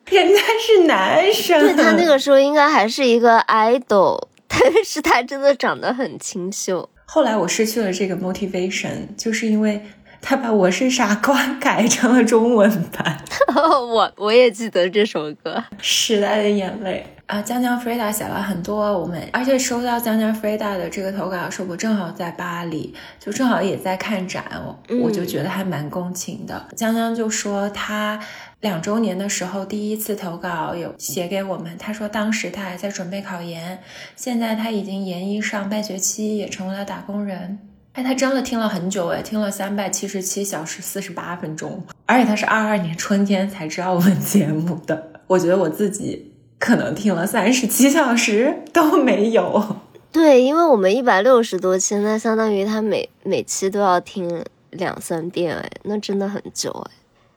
人家是男生，对他那个时候应该还是一个 idol，但是他真的长得很清秀。后来我失去了这个 motivation，就是因为他把我是傻瓜改成了中文版，我我也记得这首歌，时代的眼泪。啊，江江 Frida 写了很多我们，而且收到江江 Frida 的这个投稿的时候，我正好在巴黎，就正好也在看展，我就觉得还蛮共情的。江江就说他两周年的时候第一次投稿有写给我们，他说当时他还在准备考研，现在他已经研一上半学期，也成为了打工人。哎，他真的听了很久哎，听了三百七十七小时四十八分钟，而且他是二二年春天才知道我们节目的，我觉得我自己。可能听了三十七小时都没有。对，因为我们一百六十多期，那相当于他每每期都要听两三遍，哎，那真的很久，哎。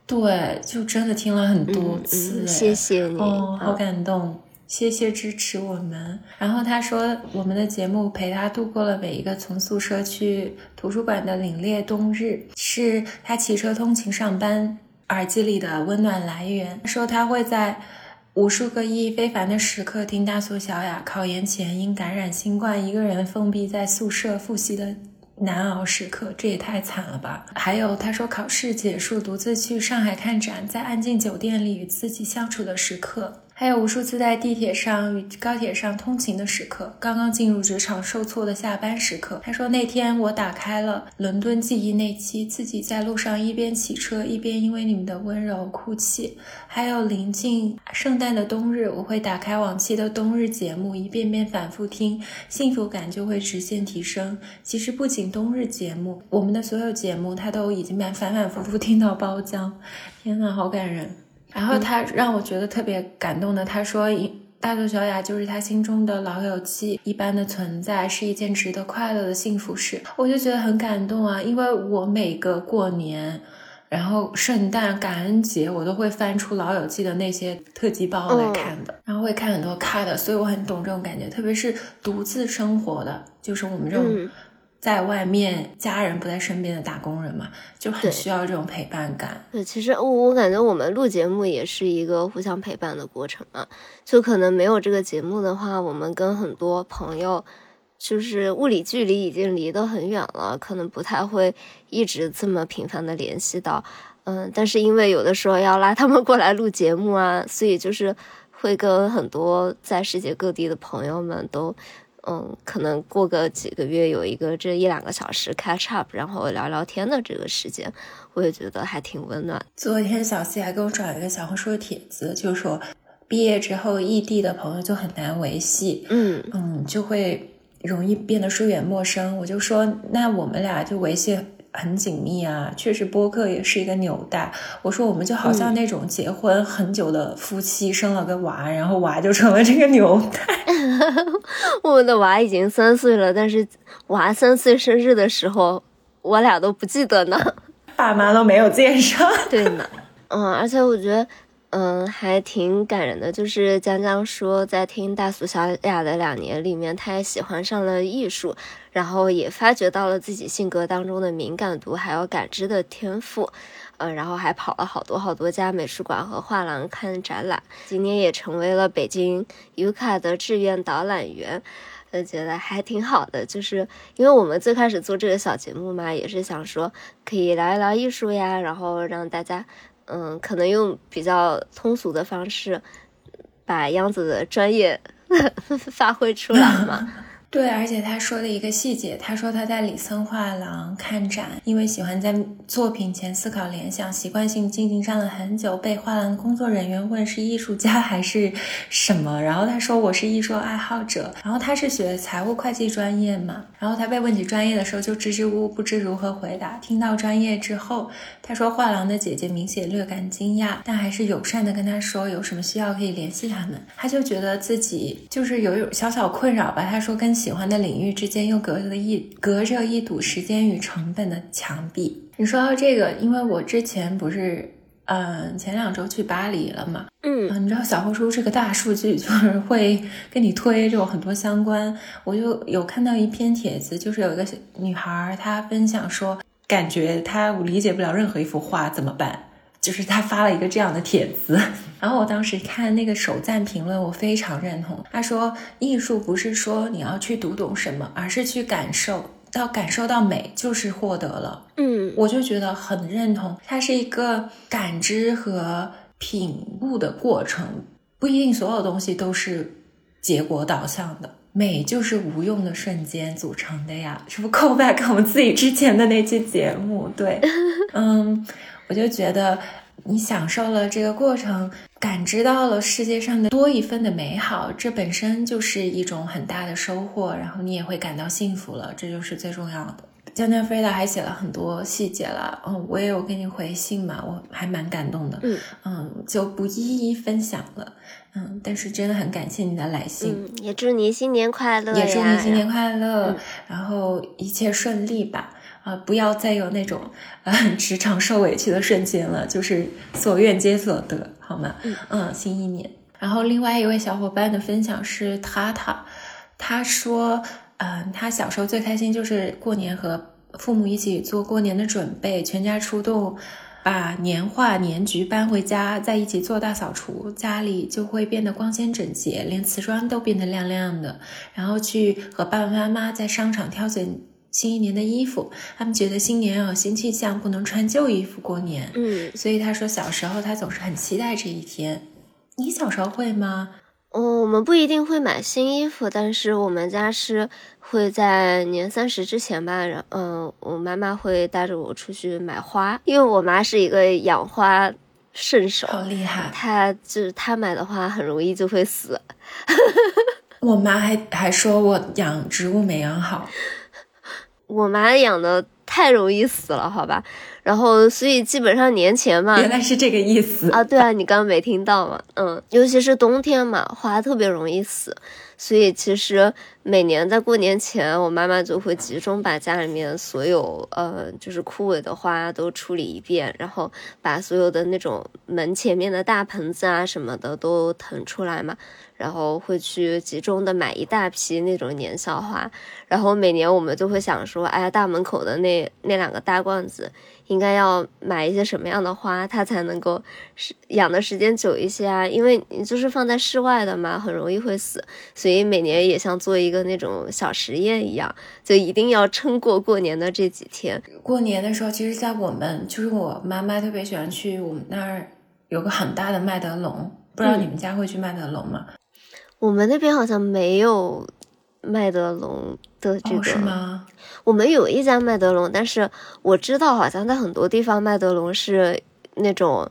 对，就真的听了很多次，谢谢你，哦，好感动，谢谢支持我们。然后他说，我们的节目陪他度过了每一个从宿舍去图书馆的凛冽冬日，是他骑车通勤上班耳机里的温暖来源。说他会在无数个意义非凡的时刻听大苏小雅考研前因感染新冠一个人封闭在宿舍复习的。难熬时刻，这也太惨了吧！还有他说考试结束，独自去上海看展，在安静酒店里与自己相处的时刻。还有无数次在地铁上与高铁上通勤的时刻，刚刚进入职场受挫的下班时刻。他说那天我打开了伦敦记忆那期，自己在路上一边骑车一边因为你们的温柔哭泣。还有临近圣诞的冬日，我会打开往期的冬日节目，一遍遍反复听，幸福感就会直线提升。其实不仅冬日节目，我们的所有节目他都已经反反反复复听到包浆。天呐，好感人。然后他让我觉得特别感动的，他说：“大头小雅就是他心中的老友记一般的存在，是一件值得快乐的幸福事。”我就觉得很感动啊，因为我每个过年，然后圣诞、感恩节，我都会翻出老友记的那些特辑包来看的，然后会看很多卡的，所以我很懂这种感觉，特别是独自生活的，就是我们这种。在外面，家人不在身边的打工人嘛，就很需要这种陪伴感。对，其实我我感觉我们录节目也是一个互相陪伴的过程嘛。就可能没有这个节目的话，我们跟很多朋友就是物理距离已经离得很远了，可能不太会一直这么频繁的联系到。嗯，但是因为有的时候要拉他们过来录节目啊，所以就是会跟很多在世界各地的朋友们都。嗯，可能过个几个月有一个这一两个小时 catch up，然后聊聊天的这个时间，我也觉得还挺温暖。昨天小西还给我转了一个小红书的帖子，就说毕业之后异地的朋友就很难维系，嗯嗯，就会容易变得疏远陌生。我就说，那我们俩就维系。很紧密啊，确实播客也是一个纽带。我说我们就好像那种结婚很久的夫妻，生了个娃，然后娃就成了这个纽带。我们的娃已经三岁了，但是娃三岁生日的时候，我俩都不记得呢，爸妈都没有见上。对呢，嗯，而且我觉得。嗯，还挺感人的。就是江江说，在听大苏小雅的两年里面，他也喜欢上了艺术，然后也发掘到了自己性格当中的敏感度，还有感知的天赋。嗯，然后还跑了好多好多家美术馆和画廊看展览。今年也成为了北京尤卡的志愿导览员，就觉得还挺好的。就是因为我们最开始做这个小节目嘛，也是想说可以聊一聊艺术呀，然后让大家。嗯，可能用比较通俗的方式，把央子的专业 发挥出来嘛。对，而且他说的一个细节，他说他在里森画廊看展，因为喜欢在作品前思考联想，习惯性静静站了很久，被画廊工作人员问是艺术家还是什么，然后他说我是艺术爱好者，然后他是学财务会计专业嘛，然后他被问起专业的时候就支支吾吾不知如何回答，听到专业之后，他说画廊的姐姐明显略感惊讶，但还是友善的跟他说有什么需要可以联系他们，他就觉得自己就是有有小小困扰吧，他说跟。喜欢的领域之间又隔着一隔着一堵时间与成本的墙壁。你说到这个，因为我之前不是，嗯，前两周去巴黎了嘛，嗯，你知道小红书这个大数据 就是会跟你推这种很多相关。我就有看到一篇帖子，就是有一个女孩她分享说，感觉她理解不了任何一幅画怎么办。就是他发了一个这样的帖子，然后我当时看那个首赞评论，我非常认同。他说，艺术不是说你要去读懂什么，而是去感受到感受到美就是获得了。嗯，我就觉得很认同，它是一个感知和品悟的过程，不一定所有东西都是结果导向的。美就是无用的瞬间组成的呀，是不 call back 我们自己之前的那期节目？对，嗯。我就觉得，你享受了这个过程，感知到了世界上的多一分的美好，这本身就是一种很大的收获。然后你也会感到幸福了，这就是最重要的。江江飞达还写了很多细节了，嗯，我也有给你回信嘛，我还蛮感动的，嗯嗯，就不一一分享了，嗯，但是真的很感谢你的来信，嗯，也祝你新年快乐，也祝你新年快乐，嗯然后一切顺利吧，啊、不要再有那种呃职场受委屈的瞬间了，就是所愿皆所得，好吗？嗯新一年。然后另外一位小伙伴的分享是塔塔，他说，嗯、他小时候最开心就是过年和父母一起做过年的准备，全家出动。把年画、年桔搬回家，在一起做大扫除，家里就会变得光鲜整洁，连瓷砖都变得亮亮的。然后去和爸爸妈妈在商场挑选新一年的衣服，他们觉得新年要有新气象，不能穿旧衣服过年。嗯所以他说小时候他总是很期待这一天。你小时候会吗？嗯，我们不一定会买新衣服，但是我们家是会在年三十之前吧，然嗯，我妈妈会带着我出去买花，因为我妈是一个养花圣手，好厉害！她就是她买的花很容易就会死。我妈还还说我养植物没养好。我妈养的太容易死了，好吧，然后所以基本上年前嘛，原来是这个意思。啊，对啊，你刚刚没听到嘛？嗯，尤其是冬天嘛，花特别容易死，所以其实每年在过年前，我妈妈就会集中把家里面所有呃就是枯萎的花都处理一遍，然后把所有的那种门前面的大盆子啊什么的都腾出来嘛，然后会去集中的买一大批那种年宵花，然后每年我们就会想说，哎呀，大门口的那那两个大罐子。应该要买一些什么样的花，它才能够是养的时间久一些啊？因为你就是放在室外的嘛，很容易会死，所以每年也像做一个那种小实验一样，就一定要撑过过年的这几天。过年的时候，其实，在我们就是我妈妈特别喜欢去我们那儿有个很大的麦德龙，不知道嗯你们家会去麦德龙吗？我们那边好像没有麦德龙的这哦，个，是吗？我们有一家麦德龙，但是我知道好像在很多地方麦德龙是那种，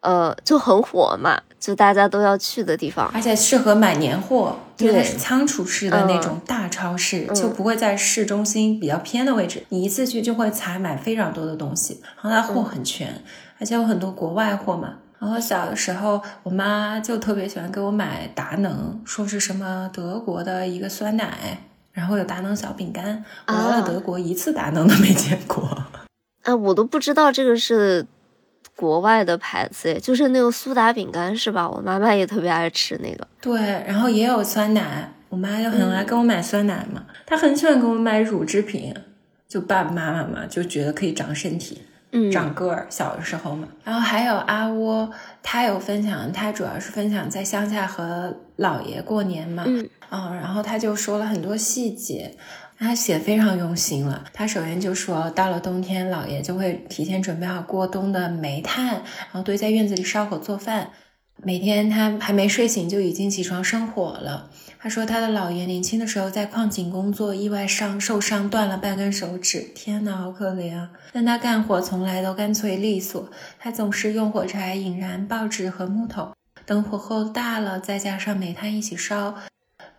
呃，就很火嘛，就大家都要去的地方。而且适合买年货，因为它对是仓储式的那种大超市，嗯就不会在市中心比较偏的位置。你一次去就会采买非常多的东西，然后它货很全，而且有很多国外货嘛。然后小的时候，我妈就特别喜欢给我买达能，说是什么德国的一个酸奶，然后有达能小饼干。我来了啊德国，一次达能都没见过。啊，我都不知道这个是国外的牌子，就是那个苏打饼干是吧？我妈妈也特别爱吃那个。对，然后也有酸奶，我妈就很爱给我买酸奶嘛。她很喜欢给我买乳制品，就爸爸妈妈嘛，就觉得可以长身体、嗯，长个儿。小的时候嘛，然后还有阿窝，他有分享，他主要是分享在乡下和姥爷过年嘛，嗯嗯，然后他就说了很多细节。他写非常用心了。他首先就说，到了冬天，姥爷就会提前准备好过冬的煤炭，然后堆在院子里烧火做饭。每天他还没睡醒就已经起床生火了。他说他的姥爷年轻的时候在矿井工作，意外伤受伤断了半根手指，天哪，好可怜啊！但他干活从来都干脆利索，他总是用火柴引燃报纸和木头，等火候大了，再加上煤炭一起烧。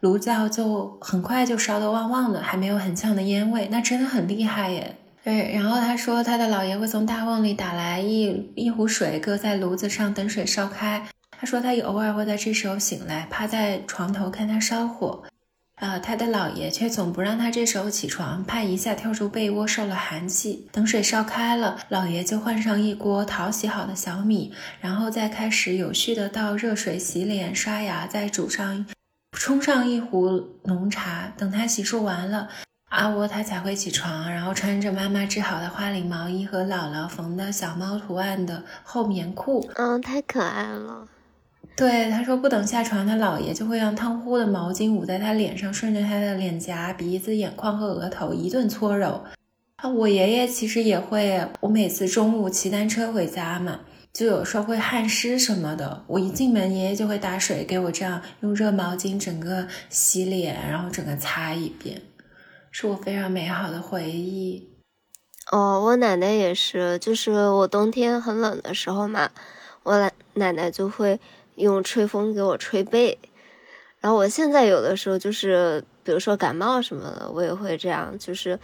炉灶就很快就烧得旺旺的，还没有很呛的烟味，那真的很厉害耶。对，然后他说他的姥爷会从大瓮里打来一一壶水，搁在炉子上等水烧开。他说他也偶尔会在这时候醒来，趴在床头看他烧火。呃，他的姥爷却总不让他这时候起床，怕一下跳出被窝受了寒气。等水烧开了，姥爷就换上一锅淘洗好的小米，然后再开始有序的倒热水洗脸、刷牙，再煮上。冲上一壶浓茶，等他洗漱完了，阿窝他才会起床，然后穿着妈妈织好的花领毛衣和姥姥缝的小猫图案的厚棉裤。嗯，太可爱了。对，他说不等下床，他姥爷就会让汤乎的毛巾捂在他脸上，顺着他的脸颊、鼻子、眼眶和额头一顿搓揉。啊，我爷爷其实也会，我每次中午骑单车回家嘛。就有时候会汗湿什么的，我一进门，爷爷就会打水给我，这样用热毛巾整个洗脸，然后整个擦一遍，是我非常美好的回忆。哦，我奶奶也是，就是我冬天很冷的时候嘛，我奶奶奶就会用吹风给我吹背，然后我现在有的时候就是，比如说感冒什么的，我也会这样，就是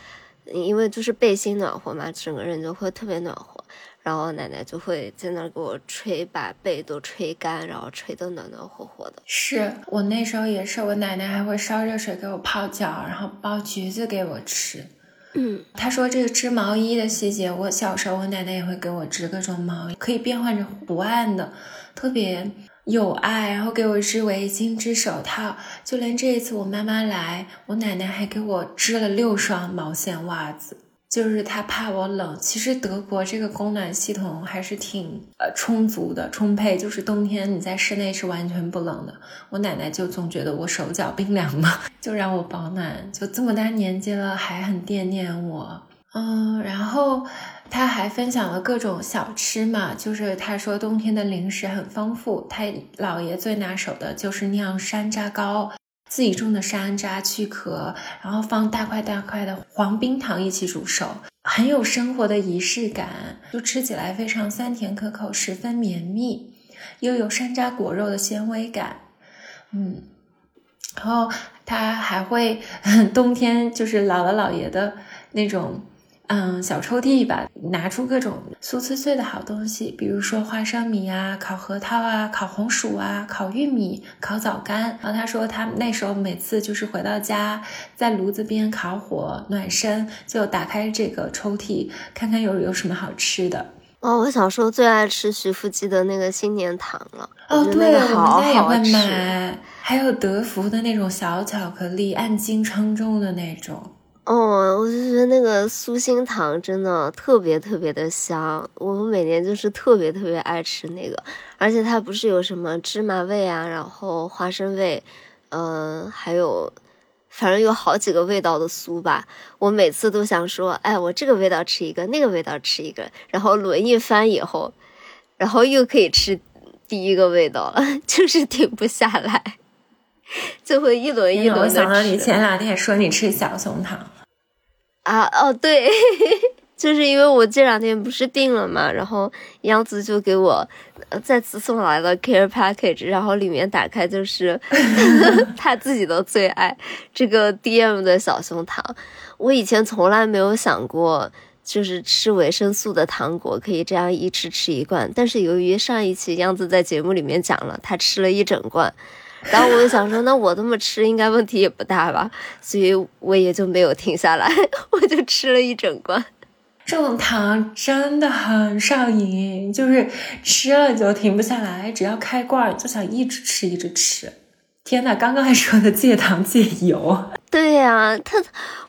因为就是背心暖和嘛，整个人就会特别暖和。然后奶奶就会在那儿给我吹，把背都吹干，然后吹得暖暖和和的。是我那时候也是，我奶奶还会烧热水给我泡脚，然后剥橘子给我吃。嗯，她说这个织毛衣的细节，我小时候我奶奶也会给我织各种毛衣，可以变换着图案的，特别有爱。然后给我织围巾、织手套，就连这一次我妈妈来，我奶奶还给我织了六双毛线袜子。就是她怕我冷，其实德国这个供暖系统还是挺呃充足的、充沛。就是冬天你在室内是完全不冷的。我奶奶就总觉得我手脚冰凉嘛，就让我保暖。就这么大年纪了，还很惦念我。嗯，然后他还分享了各种小吃嘛，就是他说冬天的零食很丰富，他姥爷最拿手的就是酿山楂糕。自己种的山楂去壳，然后放大块大块的黄冰糖一起煮熟，很有生活的仪式感，就吃起来非常酸甜可口，十分绵密，又有山楂果肉的纤维感。嗯，然后他还会 冬天就是姥姥姥爷的那种。嗯，小抽屉吧，拿出各种酥脆脆的好东西，比如说花生米啊、烤核桃啊、烤红薯啊、烤玉米、烤枣干。然后他说，他那时候每次就是回到家，在炉子边烤火暖身，就打开这个抽屉，看看有有什么好吃的。哦，我小时候最爱吃徐福记的那个新年糖了。哦，对，我们家也会买，还有德芙的那种小巧克力，按斤称重的那种。哦，我就觉得那个酥心糖真的特别特别的香，我们每年就是特别特别爱吃那个，而且它不是有什么芝麻味啊，然后花生味，嗯，还有，反正有好几个味道的酥吧。我每次都想说，哎，我这个味道吃一个，那个味道吃一个，然后轮一番以后，然后又可以吃第一个味道了，就是停不下来，就会一轮一轮的。我想到你前两天说你吃小熊糖。啊哦对，就是因为我这两天不是病了嘛，然后杨子就给我再次送来了 care package，然后里面打开就是 他自己的最爱这个 DM 的小熊糖。我以前从来没有想过，就是吃维生素的糖果可以这样一吃吃一罐，但是由于上一期杨子在节目里面讲了，他吃了一整罐。然后我就想说，那我这么吃应该问题也不大吧，所以我也就没有停下来，我就吃了一整罐。这种糖真的很上瘾，就是吃了就停不下来，只要开罐就想一直吃，一直吃。天呐，刚刚还说的戒糖戒油，对呀，他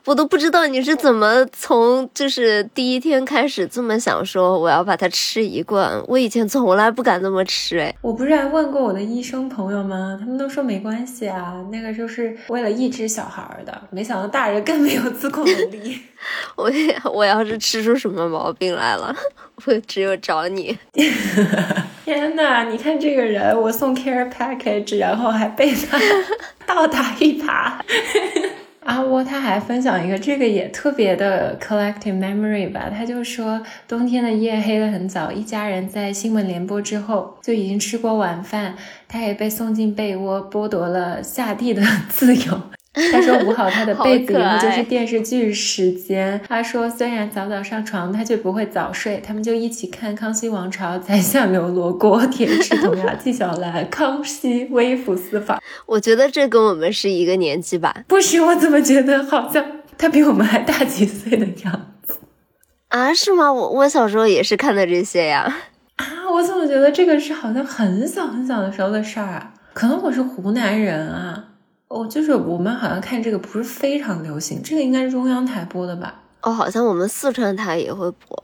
我都不知道你是怎么从就是第一天开始这么想说我要把它吃一罐。我以前从来不敢这么吃，哎，我不是还问过我的医生朋友吗？他们都说没关系啊，那个就是为了抑制小孩的。没想到大人更没有自控能力。我我要是吃出什么毛病来了，我只有找你。天呐，你看这个人，我送 care package，然后还被他 倒打一耙。阿窝他还分享一个，这个也特别的 collective memory 吧。他就说，冬天的夜黑得很早，一家人在新闻联播之后就已经吃过晚饭，他也被送进被窝，剥夺了下地的 自由。他说捂好他的被子以后就是电视剧时间。他说虽然早早上床，他却不会早睡。他们就一起看《康熙王朝》《宰相刘罗锅》《铁齿铜牙纪晓岚》《康熙微服私访 》。我觉得这跟我们是一个年纪吧？不是，我怎么觉得好像他比我们还大几岁的样子？啊，是吗？我我小时候也是看的这些呀。啊，我怎么觉得这个是好像很小很小的时候的事儿啊？可能我是湖南人啊。哦，就是我们好像看这个不是非常流行，这个应该是中央台播的吧？哦，好像我们四川台也会播。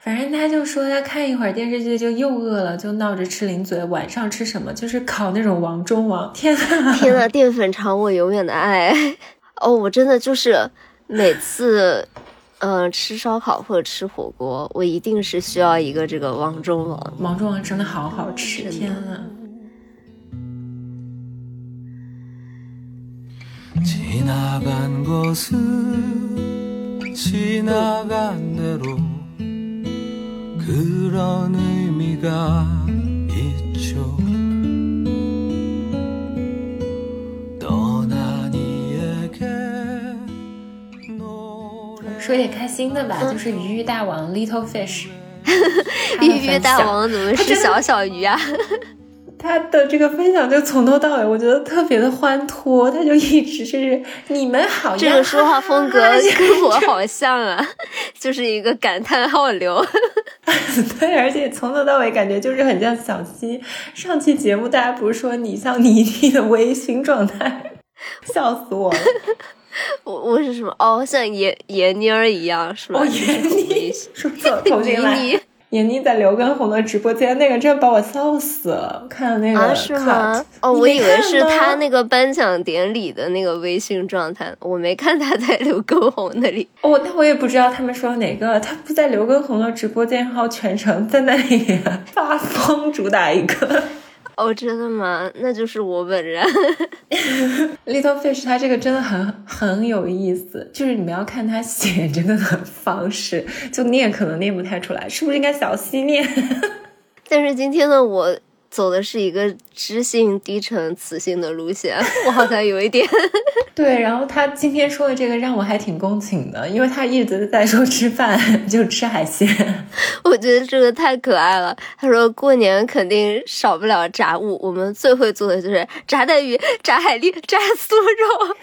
反正他就说他看一会儿电视剧就又饿了，就闹着吃零嘴。晚上吃什么？就是烤那种王中王。天呐，天呐，淀粉肠我永远的爱。哦，我真的就是每次，嗯，吃烧烤或者吃火锅，我一定是需要一个这个王中王。王中王真的好好吃，天呐。지나간 것은 지나간 대로 그런 의미가 있죠. 떠난 이에게 너 说点开心的吧，就是鱼鱼大王 Little Fish。鱼鱼大王怎么是小小鱼啊？ 他的这个分享就从头到尾，我觉得特别的欢脱，他就一直是你们好，这个说话风格 跟我好像啊，就是一个感叹号流。对，而且从头到尾感觉就是很像小溪。上期节目大家不是说你像倪妮的微醺状态，笑死我了。我我是什么？哦，像闫闫妮儿一样是吧？哦，闫妮，说错，重新来。闫妮在刘畊宏的直播间，那个真把我笑死了。看了那个，是吗？哦，我以为是他那个颁奖典礼的那个微信状态，我没看他在刘畊宏那里。哦，那我也不知道他们说哪个，他不在刘畊宏的直播间，然后全程在那里发疯，主打一个。哦，真的吗？那就是我本人。Little Fish，他这个真的很很有意思，就是你们要看他写这个的方式，就念可能念不太出来，是不是应该小溪念？但是今天的我。走的是一个知性低沉、磁性的路线，我好像有一点。对，然后他今天说的这个让我还挺共情的，因为他一直在说吃饭就吃海鲜，我觉得这个太可爱了。他说过年肯定少不了炸物，我们最会做的就是炸带鱼、炸海蛎、炸酥肉。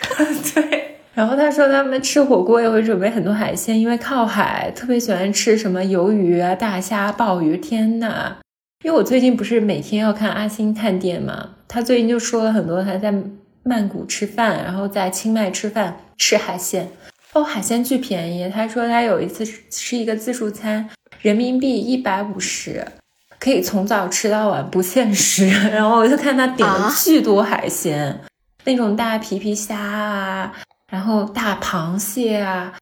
对，然后他说他们吃火锅也会准备很多海鲜，因为靠海，特别喜欢吃什么鱿鱼啊、大虾、鲍鱼。天呐！因为我最近不是每天要看阿星探店嘛，他最近就说了很多他在曼谷吃饭，然后在清迈吃饭吃海鲜，哦，海鲜巨便宜。他说他有一次吃一个自助餐，人民币一百五十，可以从早吃到晚不限时。然后我就看他点了巨多海鲜，那种大皮皮虾啊，然后大螃蟹啊，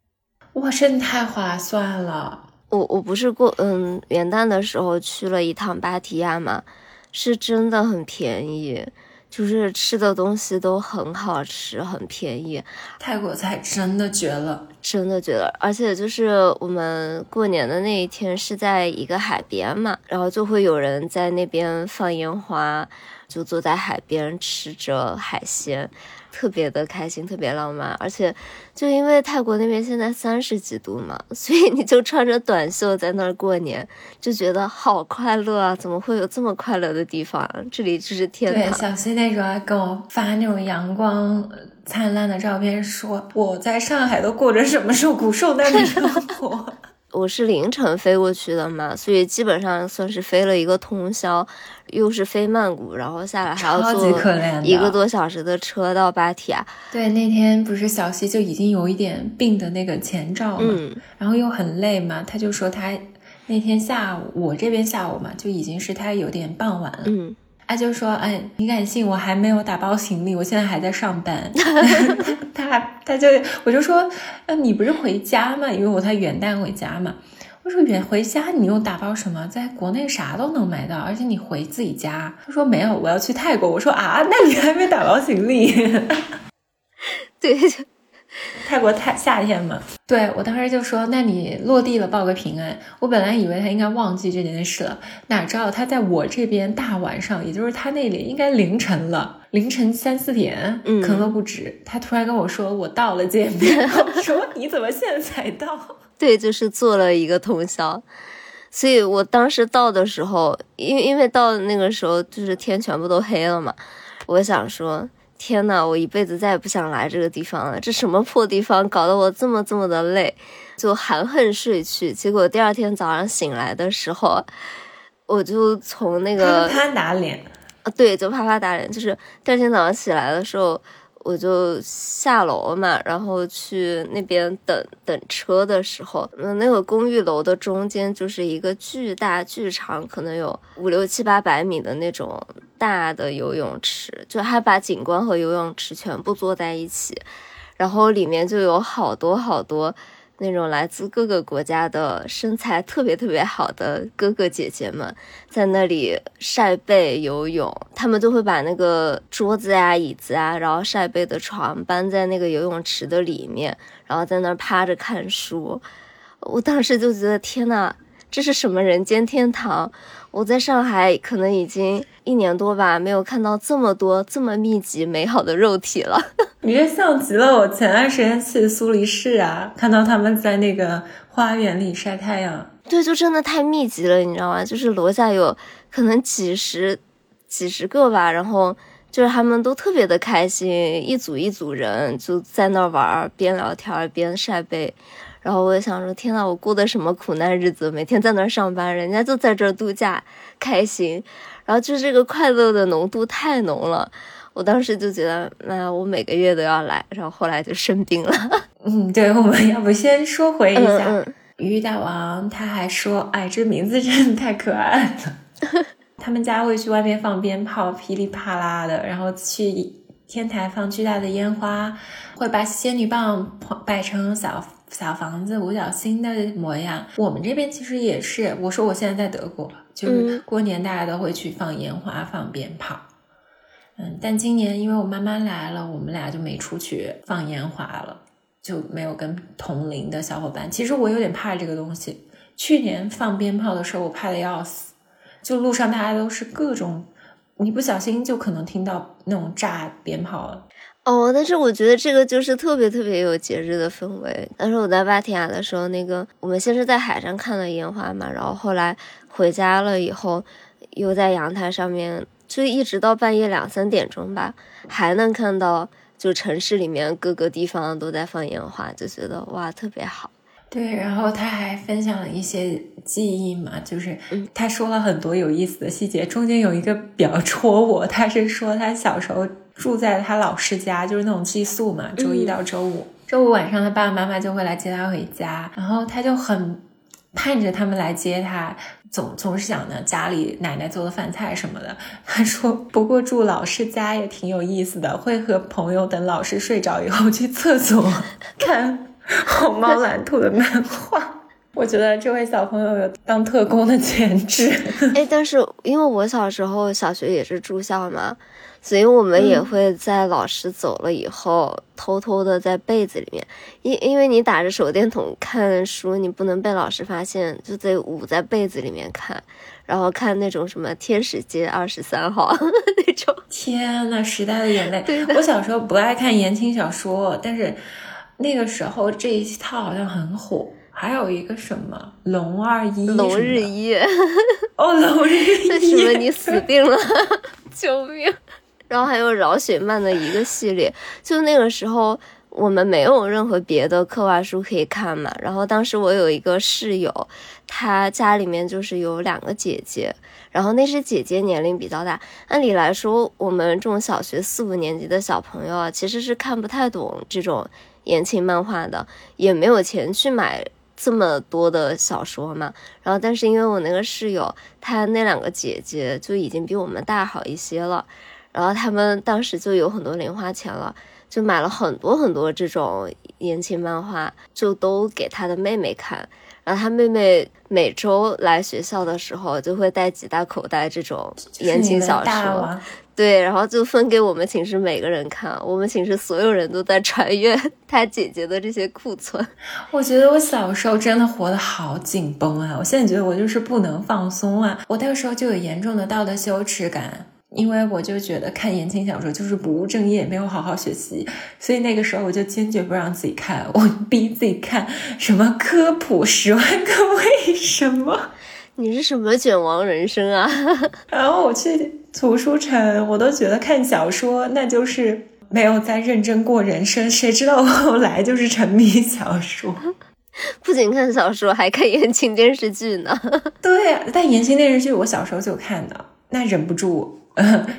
哇，真的太划算了。我我不是过嗯元旦的时候去了一趟芭提雅嘛，是真的很便宜，就是吃的东西都很好吃，很便宜。泰国菜真的绝了，真的绝了。而且就是我们过年的那一天是在一个海边嘛，然后就会有人在那边放烟花，就坐在海边吃着海鲜。特别的开心，特别浪漫，而且就因为泰国那边现在三十几度嘛，所以你就穿着短袖在那儿过年，就觉得好快乐啊！怎么会有这么快乐的地方？这里就是天堂。对，小溪那时候还给我发那种阳光灿烂的照片，说我在上海都过着什么受苦受难的生活。我是凌晨飞过去的嘛，所以基本上算是飞了一个通宵，又是飞曼谷，然后下来还要坐一个多小时的车到芭提雅。对，那天不是小西就已经有一点病的那个前兆嘛，然后又很累嘛，他就说他那天下午，我这边下午嘛就已经是他有点傍晚了。嗯。他就说：“哎，你敢信我还没有打包行李，我现在还在上班。他他他就我就说，呃，你不是回家吗？因为我他元旦回家嘛。远回家，你又打包什么？在国内啥都能买到，而且你回自己家。他说没有，我要去泰国。我说啊，那你还没打包行李？对。”泰国太夏天嘛，对我当时就说，那你落地了报个平安。我本来以为他应该忘记这件事了，哪知道他在我这边大晚上，也就是他那里应该凌晨了，凌晨三四点，可能都不止。他突然跟我说我到了见面，我说你怎么现在才到？对，就是做了一个通宵，所以我当时到的时候，因为因为到那个时候就是天全部都黑了嘛，我想说。天呐，我一辈子再也不想来这个地方了。这什么破地方，搞得我这么这么的累，就含恨睡去。结果第二天早上醒来的时候，我就从那个啪啪打脸啊，对，就啪啪打脸。就是第二天早上起来的时候。我就下楼嘛，然后去那边等等车的时候，嗯，那个公寓楼的中间就是一个巨大巨长，可能有五六七八百米的那种大的游泳池，就还把景观和游泳池全部做在一起，然后里面就有好多好多。那种来自各个国家的身材特别特别好的哥哥姐姐们，在那里晒背游泳，他们就会把那个桌子呀、椅子啊，然后晒背的床搬在那个游泳池的里面，然后在那儿趴着看书。我当时就觉得天呐，这是什么人间天堂？我在上海可能已经一年多吧，没有看到这么多这么密集美好的肉体了。你这像极了我前段时间去苏黎世啊，看到他们在那个花园里晒太阳。对，就真的太密集了，你知道吗？就是楼下有可能几十几十个吧，然后就是他们都特别的开心，一组一组人就在那玩，边聊天边晒背。然后我就想说，天呐，我过的什么苦难日子？每天在那儿上班，人家就在这儿度假，开心。然后就这个快乐的浓度太浓了，我当时就觉得，那我每个月都要来。然后后来就生病了。嗯，对，我们要不先说回一下鱼大王，他还说，哎，这名字真的太可爱了。他们家会去外面放鞭炮，噼里啪啦的，然后去天台放巨大的烟花，会把仙女棒摆成小。小房子五角星的模样，我们这边其实也是。我说我现在在德国，就是过年大家都会去放烟花、放鞭炮。嗯，但今年因为我妈妈来了，我们俩就没出去放烟花了，就没有跟同龄的小伙伴。其实我有点怕这个东西。去年放鞭炮的时候，我怕的要死，就路上大家都是各种，你不小心就可能听到那种炸鞭炮了。哦，但是我觉得这个就是特别特别有节日的氛围。但是我在芭提雅的时候，那个我们先是在海上看了烟花嘛，然后后来回家了以后，又在阳台上面，就一直到半夜两三点钟吧，还能看到就城市里面各个地方都在放烟花，就觉得哇特别好。对，然后他还分享了一些记忆嘛，就是他说了很多有意思的细节，中间有一个比较 戳我，他是说他小时候。住在他老师家，就是那种寄宿嘛，周一到周五，周五晚上他爸爸妈妈就会来接他回家，然后他就很盼着他们来接他，总总是想着家里奶奶做的饭菜什么的。他说，不过住老师家也挺有意思的，会和朋友等老师睡着以后去厕所 看 红猫蓝兔的漫画。我觉得这位小朋友有当特工的潜质。哎，但是因为我小时候小学也是住校嘛。所以我们也会在老师走了以后，偷偷的在被子里面，因因为你打着手电筒看书，你不能被老师发现，就得捂在被子里面看，然后看那种什么《天使街二十三号》那种。天呐，时代的眼泪！我小时候不爱看言情小说，但是那个时候这一套好像很火。还有一个什么龙二一，龙日一，哦，龙日 一，为什么你死定了？救命！然后还有饶雪漫的一个系列，就那个时候我们没有任何别的课外书可以看嘛。然后当时我有一个室友，她家里面就是有两个姐姐，然后那是姐姐年龄比较大。按理来说，我们这种小学四五年级的小朋友啊，其实是看不太懂这种言情漫画的，也没有钱去买这么多的小说嘛。然后但是因为我那个室友，她那两个姐姐就已经比我们大好一些了。然后他们当时就有很多零花钱了，就买了很多很多这种言情漫画，就都给他的妹妹看。然后他妹妹每周来学校的时候，就会带几大口袋这种言情小说，对，然后就分给我们寝室每个人看。我们寝室所有人都在传阅 他姐姐的这些库存。我觉得我小时候真的活得好紧绷啊！我现在觉得我就是不能放松啊！我那个时候就有严重的道德羞耻感。因为我就觉得看言情小说就是不务正业，没有好好学习，所以那个时候我就坚决不让自己看，我逼自己看什么科普十万个为什么。你是什么卷王人生啊？然后我去图书城，我都觉得看小说那就是没有在认真过人生，谁知道我后来就是沉迷小说，不仅看小说，还看言情电视剧呢。对，但言情电视剧我小时候就看的，那忍不住。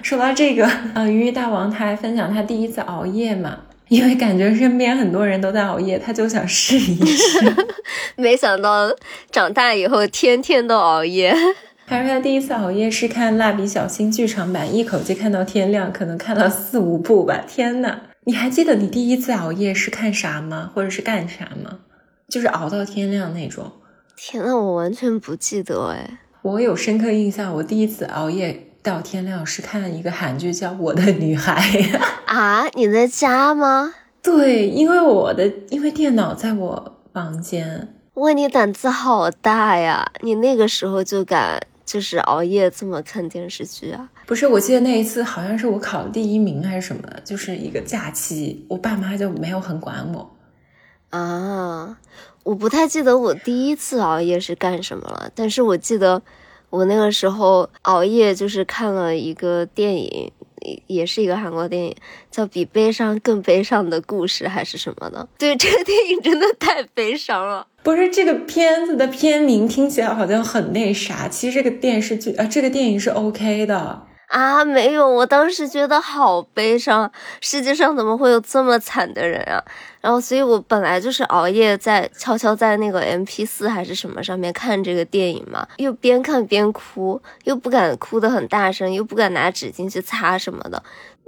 说到这个，呃，鱼大王他还分享他第一次熬夜嘛，因为感觉身边很多人都在熬夜，他就想试一试。没想到长大以后天天都熬夜。他说他第一次熬夜是看《蜡笔小新》剧场版，一口气看到天亮，可能看了四五部吧。天呐，你还记得你第一次熬夜是看啥吗？或者是干啥吗？就是熬到天亮那种。天呐，我完全不记得哎。我有深刻印象，我第一次熬夜。到天亮是看一个韩剧叫《我的女孩》啊？你在家吗？对，因为我的因为电脑在我房间，哇，你胆子好大呀！你那个时候就敢就是熬夜这么看电视剧啊？不是，我记得那一次好像是我考第一名还是什么，就是一个假期，我爸妈就没有很管我。啊，我不太记得我第一次熬夜是干什么了，但是我记得我那个时候熬夜就是看了一个电影，也是一个韩国电影，叫《比悲伤更悲伤的故事》还是什么的。对，这个电影真的太悲伤了。不是这个片子的片名听起来好像很那啥，其实这个电视剧啊，这个电影是 OK 的。啊，没有，我当时觉得好悲伤，世界上怎么会有这么惨的人啊？然后，所以我本来就是熬夜在悄悄在那个 M P 四还是什么上面看这个电影嘛，又边看边哭，又不敢哭得很大声，又不敢拿纸巾去擦什么的。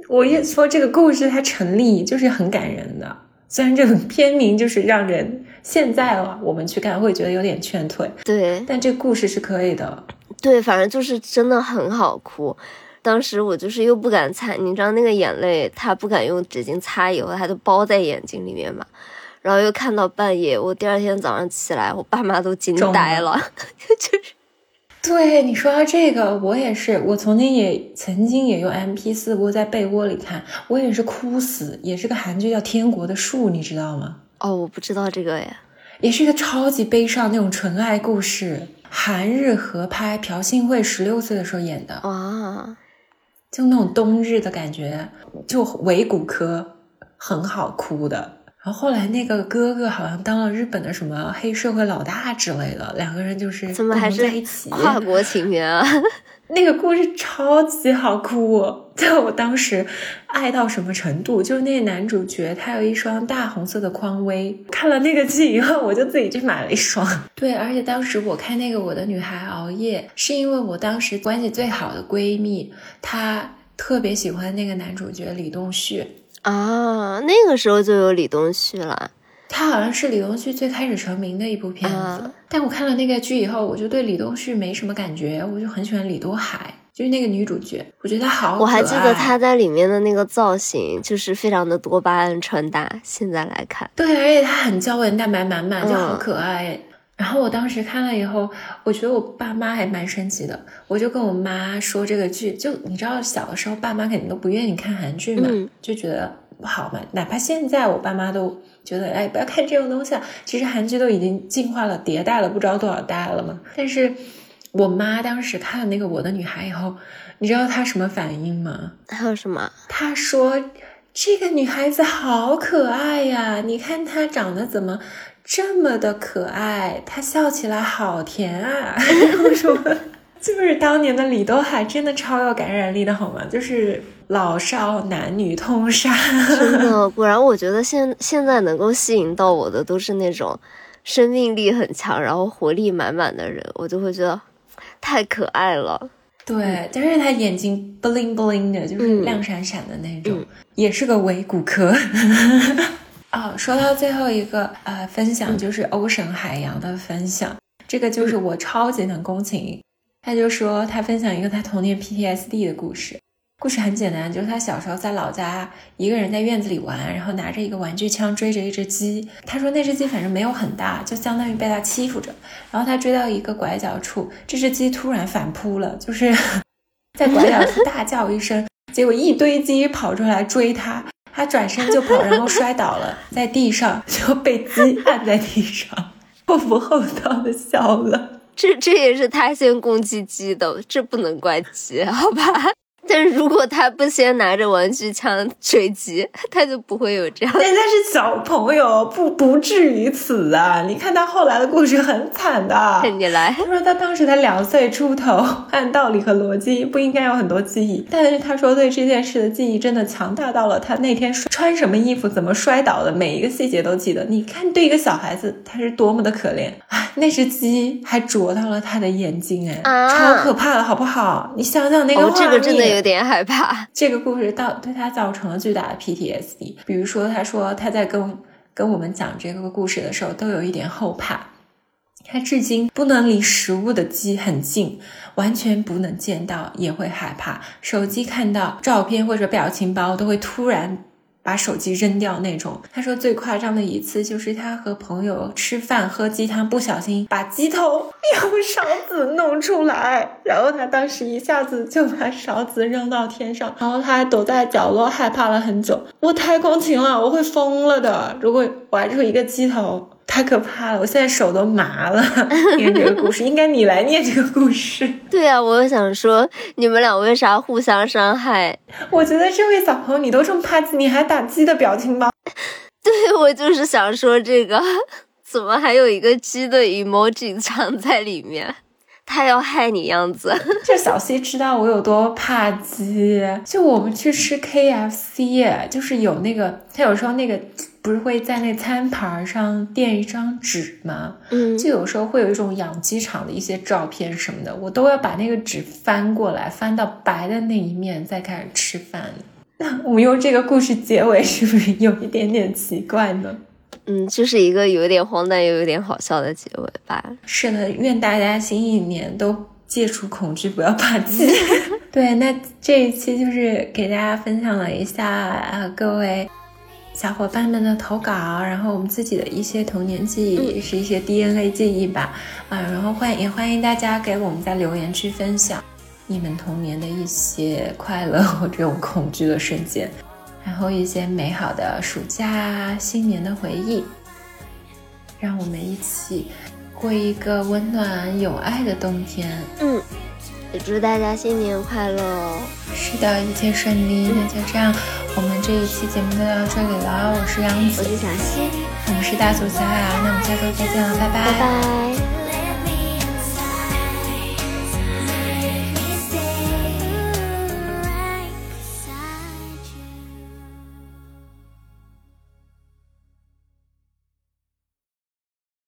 我一说这个故事它成立，就是很感人的。虽然这个片名就是让人现在了我们去看会觉得有点劝退，对，但这个故事是可以的。对，反正就是真的很好哭。当时我就是又不敢擦，你知道那个眼泪，他不敢用纸巾擦，以后他就包在眼睛里面嘛。然后又看到半夜，我第二天早上起来，我爸妈都惊呆了，就是。对你说到这个，我也是，我曾经也曾经也用 M P 四窝在被窝里看，我也是哭死，也是个韩剧叫《天国的树》，你知道吗？哦，我不知道这个呀，也是一个超级悲伤那种纯爱故事，韩日合拍，朴信惠十六岁的时候演的啊。就那种冬日的感觉，就尾骨科很好哭的。然后后来那个哥哥好像当了日本的什么黑社会老大之类的，两个人就是怎么还是在一起跨国情缘啊？那个故事超级好哭，就我当时爱到什么程度？就是那个男主角他有一双大红色的匡威，看了那个剧以后，我就自己去买了一双。对，而且当时我看那个《我的女孩》熬夜，是因为我当时关系最好的闺蜜，她特别喜欢那个男主角李东旭啊，那个时候就有李东旭了。他好像是李东旭最开始成名的一部片子，但我看了那个剧以后，我就对李东旭没什么感觉，我就很喜欢李多海，就是那个女主角，我觉得她好我还记得她在里面的那个造型，就是非常的多巴胺穿搭。现在来看，对，而且她很胶原蛋白满满，就好可爱。然后我当时看了以后，我觉得我爸妈还蛮神奇的，我就跟我妈说这个剧，就你知道小的时候爸妈肯定都不愿意看韩剧嘛，就觉得不好嘛，哪怕现在我爸妈都。觉得哎，不要看这种东西啊！其实韩剧都已经进化了、迭代了不知道多少代了嘛。但是我妈当时看了那个《我的女孩》以后，你知道她什么反应吗？还有什么？她说：“这个女孩子好可爱呀！你看她长得怎么这么的可爱？她笑起来好甜啊！” 然后说。就是当年的李东海真的超有感染力的好吗？就是老少男女通杀，真的。果然，我觉得现现在能够吸引到我的都是那种生命力很强，然后活力满满的人，我就会觉得太可爱了。对，但是他眼睛 bling bling 的，就是亮闪闪的那种，也是个伪骨科。哦，说到最后一个呃分享，就是欧神海洋的分享，这个就是我超级能共情。他就说，他分享一个他童年 PTSD 的故事。故事很简单，就是他小时候在老家一个人在院子里玩，然后拿着一个玩具枪追着一只鸡。他说那只鸡反正没有很大，就相当于被他欺负着。然后他追到一个拐角处，这只鸡突然反扑了，就是 在拐角处大叫一声，结果一堆鸡跑出来追他，他转身就跑，然后摔倒了在地上，就被鸡按在地上，不不厚道的笑了。这这也是他先攻击鸡的，这不能怪鸡，好吧？但是如果他不先拿着玩具枪追击，他就不会有这样。人家是小朋友，不不至于此啊！你看他后来的故事很惨的。你来，他说他当时才两岁出头，按道理和逻辑不应该有很多记忆，但是他说对这件事的记忆真的强大到了他那天穿什么衣服、怎么摔倒的，每一个细节都记得。你看，对一个小孩子，他是多么的可怜啊！那只鸡还啄到了他的眼睛，哎，超可怕的，好不好？你想想那个画面。有点害怕，这个故事到对他造成了巨大的 PTSD。比如说，他说他在跟跟我们讲这个故事的时候，都有一点后怕。他至今不能离食物的鸡很近，完全不能见到，也会害怕。手机看到照片或者表情包，都会突然把手机扔掉那种。他说最夸张的一次就是他和朋友吃饭喝鸡汤，不小心把鸡头 用勺子弄出来，然后他当时一下子就把勺子扔到天上，然后他还躲在角落害怕了很久。我太共情了，我会疯了的。如果玩出一个鸡头。太可怕了，我现在手都麻了。念这个故事，应该你来念这个故事。对啊，我想说，你们俩为啥互相伤害？我觉得这位小朋友，你都这么怕鸡，你还打鸡的表情包？对，我就是想说这个，怎么还有一个鸡的 emoji 藏在里面？他要害你样子。这小 C 知道我有多怕鸡，就我们去吃 KFC，就是有那个，他有时候那个。不是会在那餐盘上垫一张纸吗？嗯，就有时候会有一种养鸡场的一些照片什么的，我都要把那个纸翻过来，翻到白的那一面再开始吃饭。那我们用这个故事结尾是不是有一点点奇怪呢？嗯，就是一个有点荒诞又有点好笑的结尾吧。是的，愿大家新一年都戒除恐惧，不要怕鸡。对，那这一期就是给大家分享了一下啊，各位。小伙伴们的投稿，然后我们自己的一些童年记忆，是一些 DNA 记忆吧，啊，然后欢也欢迎大家给我们在留言区分享你们童年的一些 快乐或这种恐惧的瞬间，然后一些美好的暑假、新年的回忆，让我们一起过一个温暖有爱的冬天。嗯。也祝大家新年快乐哦！是的，一切顺利。那就这样，我们这一期节目就到这里了。我是杨子，我是小溪，我们是大组小雅。那我们下周再见了，拜拜，拜拜。